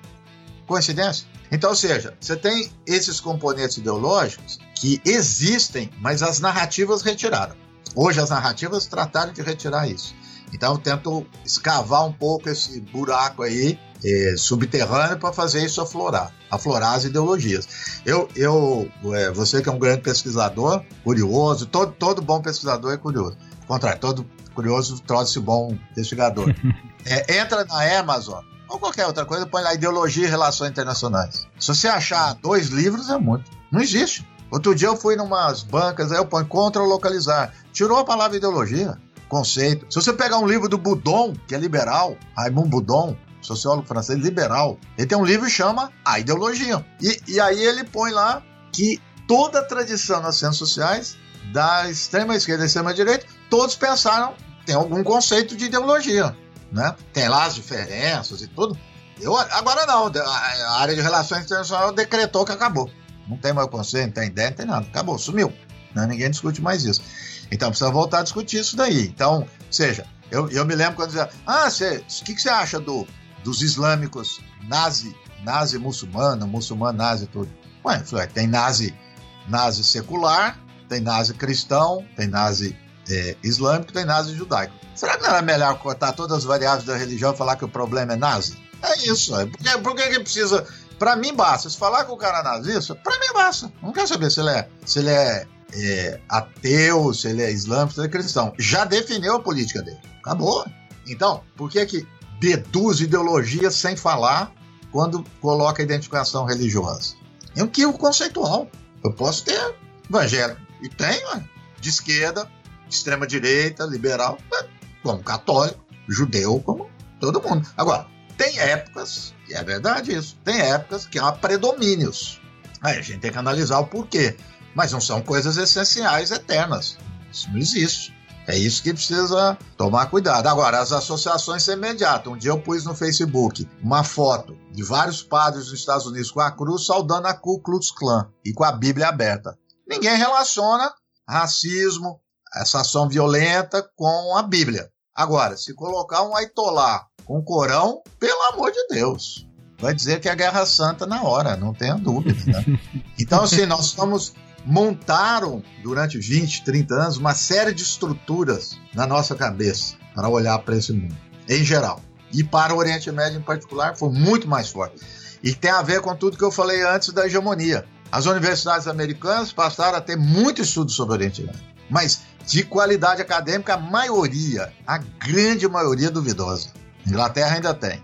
Coincidência? Então, ou seja, você tem esses componentes ideológicos que existem, mas as narrativas retiraram. Hoje as narrativas trataram de retirar isso. Então eu tento escavar um pouco esse buraco aí é, subterrâneo para fazer isso aflorar, aflorar as ideologias. Eu, eu é, você que é um grande pesquisador, curioso, todo, todo bom pesquisador é curioso. Ao contrário, todo curioso trouxe bom investigador. é, entra na Amazon ou qualquer outra coisa, põe lá ideologia e relações internacionais. Se você achar dois livros, é muito. Não existe. Outro dia eu fui numas bancas, aí eu ponho contra localizar. Tirou a palavra ideologia, conceito. Se você pegar um livro do Boudon, que é liberal, Raymond Boudon, sociólogo francês liberal, ele tem um livro que chama A Ideologia. E, e aí ele põe lá que toda a tradição nas ciências sociais, da extrema esquerda e extrema direita, todos pensaram, tem algum conceito de ideologia. Né? Tem lá as diferenças e tudo. Eu, agora não, a área de relações internacionais decretou que acabou. Não tem mais conceito, não tem ideia, não tem nada. Acabou, sumiu. Né? Ninguém discute mais isso. Então precisa voltar a discutir isso daí. Então, seja, eu, eu me lembro quando dizia, ah, o que, que você acha do, dos islâmicos nazi, nazi muçulmano, muçulmano nazi tudo? Ué, tem nazi, nazi secular, tem nazi cristão, tem nazi é, islâmico, tem nazi judaico. Será que não era melhor cortar todas as variáveis da religião e falar que o problema é nazi? É isso. É. Por, que, por que precisa. Pra mim basta. Se falar com o cara nazista, pra mim basta. Não quero saber se ele é, se ele é, é ateu, se ele é islâmico, se ele é cristão. Já definiu a política dele. Acabou. Então, por que que deduz ideologia sem falar quando coloca identificação religiosa? É um que o conceitual. Eu posso ter evangélico. E tenho, de esquerda, extrema direita, liberal, como católico, judeu, como todo mundo. Agora, tem épocas, e é verdade isso, tem épocas que há predomínios. Aí a gente tem que analisar o porquê. Mas não são coisas essenciais, eternas. Isso não existe. É isso que precisa tomar cuidado. Agora, as associações são imediatas. Um dia eu pus no Facebook uma foto de vários padres dos Estados Unidos com a cruz saudando a Ku Klux Klan e com a Bíblia aberta. Ninguém relaciona racismo, essa ação violenta com a Bíblia. Agora, se colocar um Aitolá com o Corão, pelo amor de Deus, vai dizer que é a Guerra Santa na hora, não tenha dúvida. Né? Então, assim, nós estamos montaram durante 20, 30 anos uma série de estruturas na nossa cabeça para olhar para esse mundo, em geral. E para o Oriente Médio em particular, foi muito mais forte. E tem a ver com tudo que eu falei antes da hegemonia. As universidades americanas passaram a ter muito estudo sobre o Oriente Médio, mas de qualidade acadêmica, a maioria, a grande maioria duvidosa. Inglaterra ainda tem.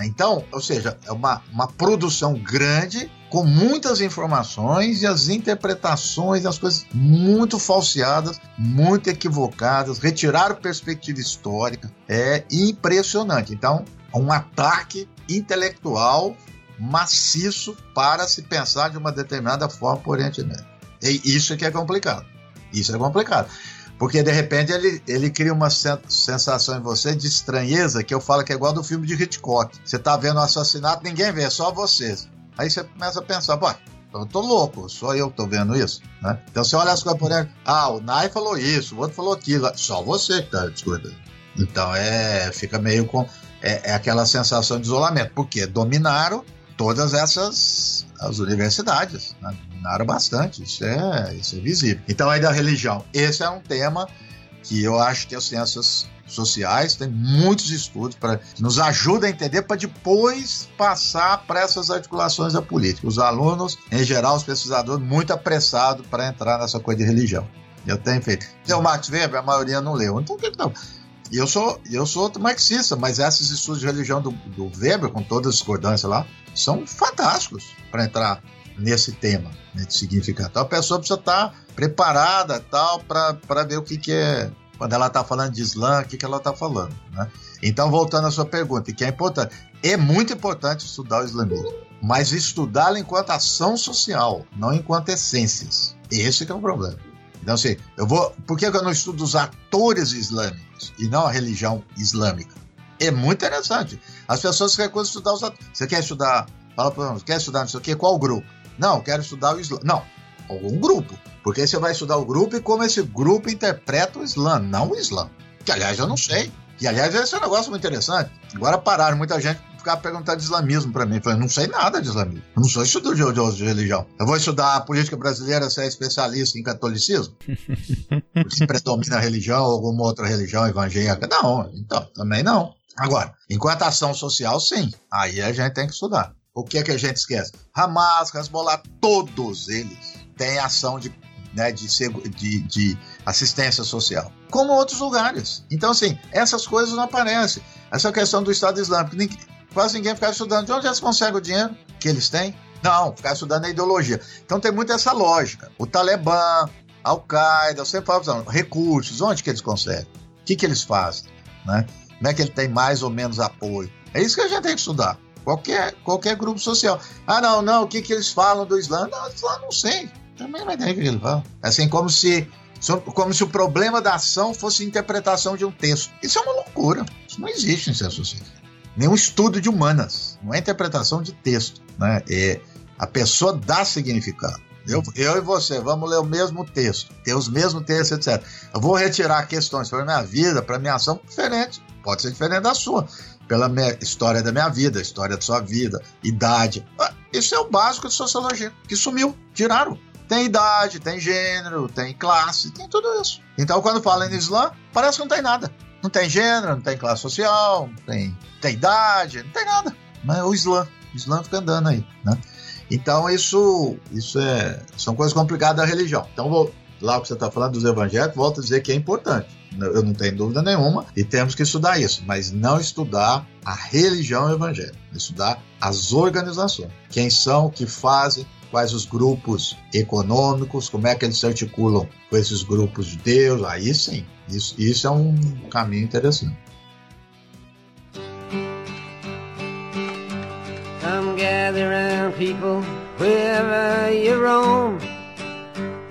Então, ou seja, é uma, uma produção grande com muitas informações e as interpretações, as coisas muito falseadas, muito equivocadas, retiraram perspectiva histórica. É impressionante. Então, um ataque intelectual maciço para se pensar de uma determinada forma por Oriente Médio. E isso é que é complicado. Isso é complicado. Porque de repente ele, ele cria uma sensação em você de estranheza que eu falo que é igual do filme de Hitchcock. Você tá vendo o assassinato, ninguém vê, só vocês. Aí você começa a pensar, pô, eu tô louco, só eu tô vendo isso, né? Então você olha as coisas por dentro, ah, o Nai falou isso, o outro falou aquilo, só você que tá discutindo. Então é, fica meio com, é, é aquela sensação de isolamento, porque dominaram todas essas as universidades, né? dominaram bastante, isso é, isso é visível. Então, aí da religião, esse é um tema que eu acho que as ciências sociais têm muitos estudos para nos ajuda a entender para depois passar para essas articulações da política. Os alunos, em geral, os pesquisadores, muito apressados para entrar nessa coisa de religião. Eu tenho feito. Tem o Max Weber, a maioria não leu. Então, que não? E eu sou, eu sou marxista, mas esses estudos de religião do, do Weber, com todas as discordâncias lá, são fantásticos para entrar nesse tema, nesse significado. Então a pessoa precisa estar preparada tal para ver o que, que é, quando ela está falando de Islã, o que, que ela está falando. Né? Então, voltando à sua pergunta, que é importante, é muito importante estudar o islamismo, mas estudá-lo enquanto ação social, não enquanto essências. Esse é o problema. Então, assim, eu vou. Por que eu não estudo os atores islâmicos e não a religião islâmica? É muito interessante. As pessoas querem estudar os atores. Você quer estudar. Fala para quer estudar não sei o quê? Qual grupo? Não, quero estudar o Islã. Não, algum grupo. Porque você vai estudar o grupo e como esse grupo interpreta o Islã, não o Islã. Que aliás eu não sei. Que aliás esse é um negócio muito interessante. Agora pararam, muita gente ficava perguntando de islamismo para mim. Eu falei, não sei nada de islamismo. Eu não sou estudioso de, de, de religião. Eu vou estudar a política brasileira, ser especialista em catolicismo? Porque predomina a religião ou alguma outra religião evangélica? Não, então, também não. Agora, enquanto ação social, sim. Aí a gente tem que estudar. O que é que a gente esquece? Hamas, Hezbollah, todos eles têm ação de, né, de, de, de assistência social, como outros lugares. Então, assim, essas coisas não aparecem. Essa questão do Estado Islâmico, quase ninguém fica estudando de onde eles conseguem o dinheiro que eles têm. Não, ficar estudando a ideologia. Então tem muito essa lógica. O Talibã, Al-Qaeda, sempre falo, recursos, onde que eles conseguem? O que, que eles fazem? Né? Como é que ele tem mais ou menos apoio? É isso que a gente tem que estudar. Qualquer, qualquer grupo social. Ah, não, não, o que, que eles falam do Islã? Não, Islã não sei. Também entendo o que eles falam. Assim, como se, como se o problema da ação fosse interpretação de um texto. Isso é uma loucura. Isso não existe em ciências sociais. Nenhum estudo de humanas. Não é interpretação de texto. Né? É, a pessoa dá significado. Eu, eu e você vamos ler o mesmo texto, ter os mesmos textos, etc. Eu vou retirar questões para minha vida, para minha ação, diferente. Pode ser diferente da sua pela minha, história da minha vida, história da sua vida, idade. Ah, isso é o básico de sociologia, que sumiu, tiraram. Tem idade, tem gênero, tem classe, tem tudo isso. Então, quando fala em Islã, parece que não tem nada. Não tem gênero, não tem classe social, não tem, tem idade, não tem nada. Mas é o Islã. O Islã fica andando aí, né? Então, isso, isso é, são coisas complicadas da religião. Então, vou, lá o que você está falando dos evangélicos, volto a dizer que é importante eu não tenho dúvida nenhuma, e temos que estudar isso, mas não estudar a religião evangélica, estudar as organizações, quem são, o que fazem, quais os grupos econômicos, como é que eles se articulam com esses grupos de Deus, aí sim, isso, isso é um caminho interessante. Come gather around people wherever you roam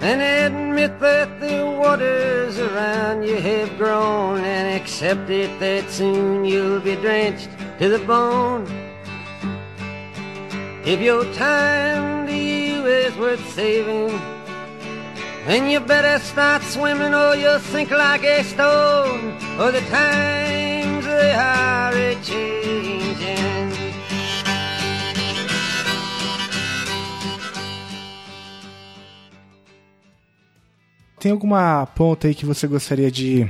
and admit that the waters around you have grown and accept it that soon you'll be drenched to the bone. If your time worth saving, you better start swimming or you'll sink like a stone, or the times they are a changing. Tem alguma ponta aí que você gostaria de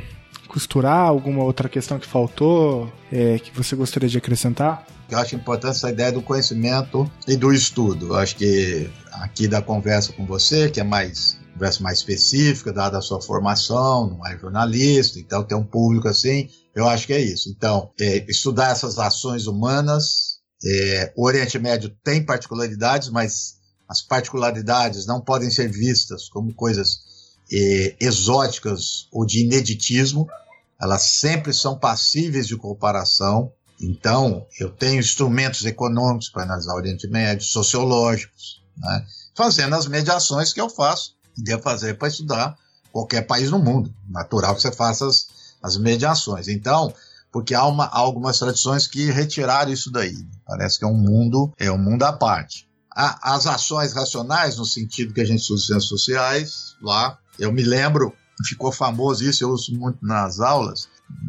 costurar? Alguma outra questão que faltou, é, que você gostaria de acrescentar? Eu acho importante essa ideia do conhecimento e do estudo. Eu acho que aqui da conversa com você, que é mais conversa mais específica, dada a sua formação, não é jornalista, então tem um público assim, eu acho que é isso. Então, é, estudar essas ações humanas, é, o Oriente Médio tem particularidades, mas as particularidades não podem ser vistas como coisas eh, exóticas ou de ineditismo, elas sempre são passíveis de comparação. Então, eu tenho instrumentos econômicos para analisar o Oriente Médio, sociológicos, né? fazendo as mediações que eu faço e devo fazer para estudar qualquer país no mundo. Natural que você faça as, as mediações. Então, porque há, uma, há algumas tradições que retiraram isso daí. Parece que é um mundo, é um mundo à parte. as ações racionais, no sentido que a gente estuda ciências sociais, lá eu me lembro, ficou famoso isso, eu uso muito nas aulas.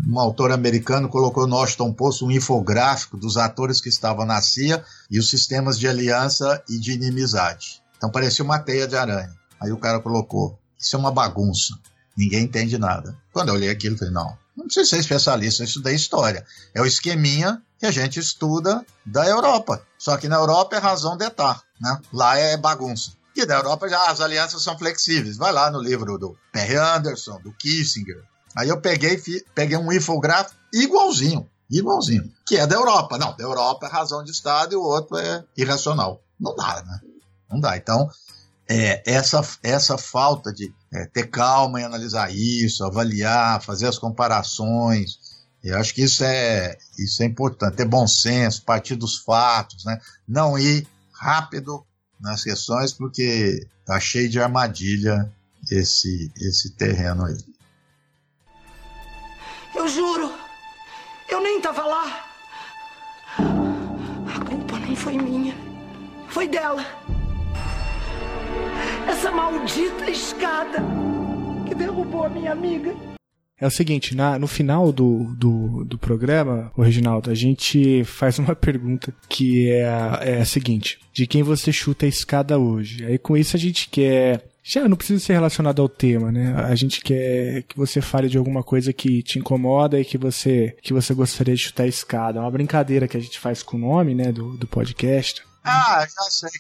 Um autor americano colocou no Washington Post um infográfico dos atores que estavam na CIA e os sistemas de aliança e de inimizade. Então parecia uma teia de aranha. Aí o cara colocou: Isso é uma bagunça, ninguém entende nada. Quando eu olhei aquilo, eu falei: Não, não precisa ser especialista, isso daí é história. É o esqueminha que a gente estuda da Europa. Só que na Europa é razão de estar, né? Lá é bagunça. E da Europa já as alianças são flexíveis. Vai lá no livro do Perry Anderson, do Kissinger. Aí eu peguei, peguei um infográfico igualzinho, igualzinho, que é da Europa. Não, da Europa é razão de Estado e o outro é irracional. Não dá, né? Não dá. Então, é, essa, essa falta de é, ter calma em analisar isso, avaliar, fazer as comparações, eu acho que isso é, isso é importante. Ter bom senso, partir dos fatos, né? Não ir rápido nas questões, porque tá cheio de armadilha esse, esse terreno aí. Eu juro, eu nem tava lá. A culpa não foi minha, foi dela. Essa maldita escada que derrubou a minha amiga. É o seguinte, na, no final do, do, do programa, o Reginaldo, a gente faz uma pergunta que é a, é a seguinte: de quem você chuta a escada hoje? Aí com isso a gente quer já não precisa ser relacionado ao tema, né? A gente quer que você fale de alguma coisa que te incomoda e que você que você gostaria de chutar a escada. É uma brincadeira que a gente faz com o nome, né, do, do podcast. Ah, já sei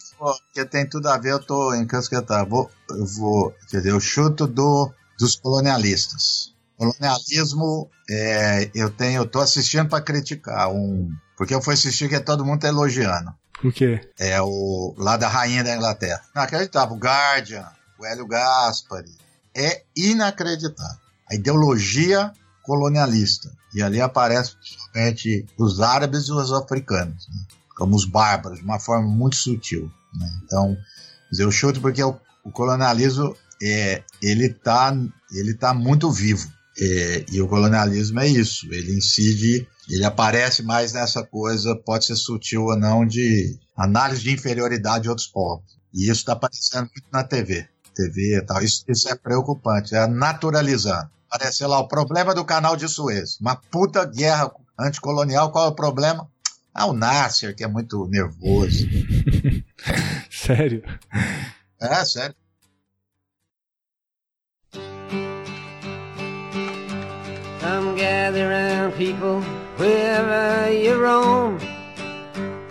que, tem tudo a ver, eu tô encasquetado. Vou, eu vou, quer dizer, eu chuto do, dos colonialistas. Colonialismo, é, eu tenho, eu tô assistindo para criticar um, porque eu fui assistir que todo mundo tá elogiando. O quê? É o lá da rainha da Inglaterra. Não acreditava, o Guardian, o Hélio Gaspari. É inacreditável. A ideologia colonialista. E ali aparece principalmente os árabes e os africanos, né? como os bárbaros, de uma forma muito sutil. Né? Então, eu chuto porque o, o colonialismo é, ele está ele tá muito vivo. É, e o colonialismo é isso, ele incide, ele aparece mais nessa coisa, pode ser sutil ou não, de análise de inferioridade de outros povos. E isso está aparecendo muito na TV. TV e tal. Isso, isso é preocupante, é naturalizando. Parece lá o problema do canal de Suez. Uma puta guerra anticolonial, qual é o problema? Ah, o Nasser, que é muito nervoso. sério? É, sério. Come gather round people wherever you roam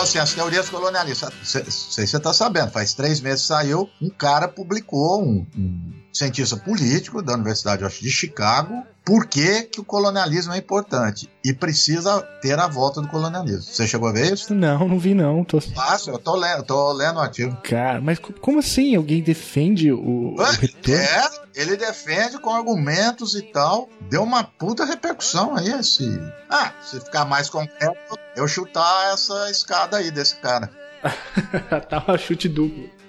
Então, assim, as teorias colonialistas. Sei se você está sabendo, faz três meses saiu, um cara publicou, um, um cientista político da Universidade de Chicago, por que, que o colonialismo é importante e precisa ter a volta do colonialismo. Você chegou a ver isso? Não, não vi não. Tô... Fácil, eu tô lendo, tô lendo o artigo. Cara, mas como assim? Alguém defende o, o retorno? É, ele defende com argumentos e tal. Deu uma puta repercussão aí esse. Ah, se ficar mais concreto, eu chutar essa escada aí desse cara. tá chute duplo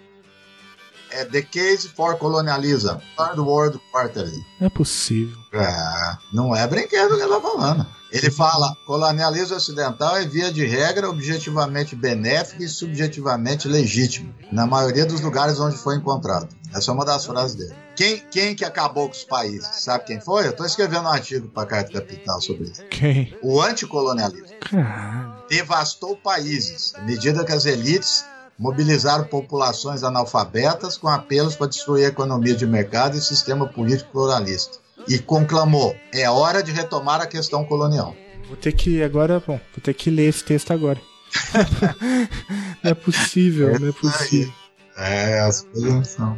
é The Case for Colonialism, Third World Quarterly. Não é possível. É, não é brinquedo que ele tá falando. Ele fala: colonialismo ocidental é, via de regra, objetivamente benéfico e subjetivamente legítimo, na maioria dos lugares onde foi encontrado. Essa é uma das frases dele. Quem, quem que acabou com os países? Sabe quem foi? Eu estou escrevendo um artigo para a Carta Capital sobre isso. Quem? O anticolonialismo. Caralho. Devastou países, à medida que as elites mobilizaram populações analfabetas com apelos para destruir a economia de mercado e sistema político pluralista. E conclamou: é hora de retomar a questão colonial. Vou ter que agora, bom, vou ter que ler esse texto agora. não é possível, não é possível. É, as coisas são.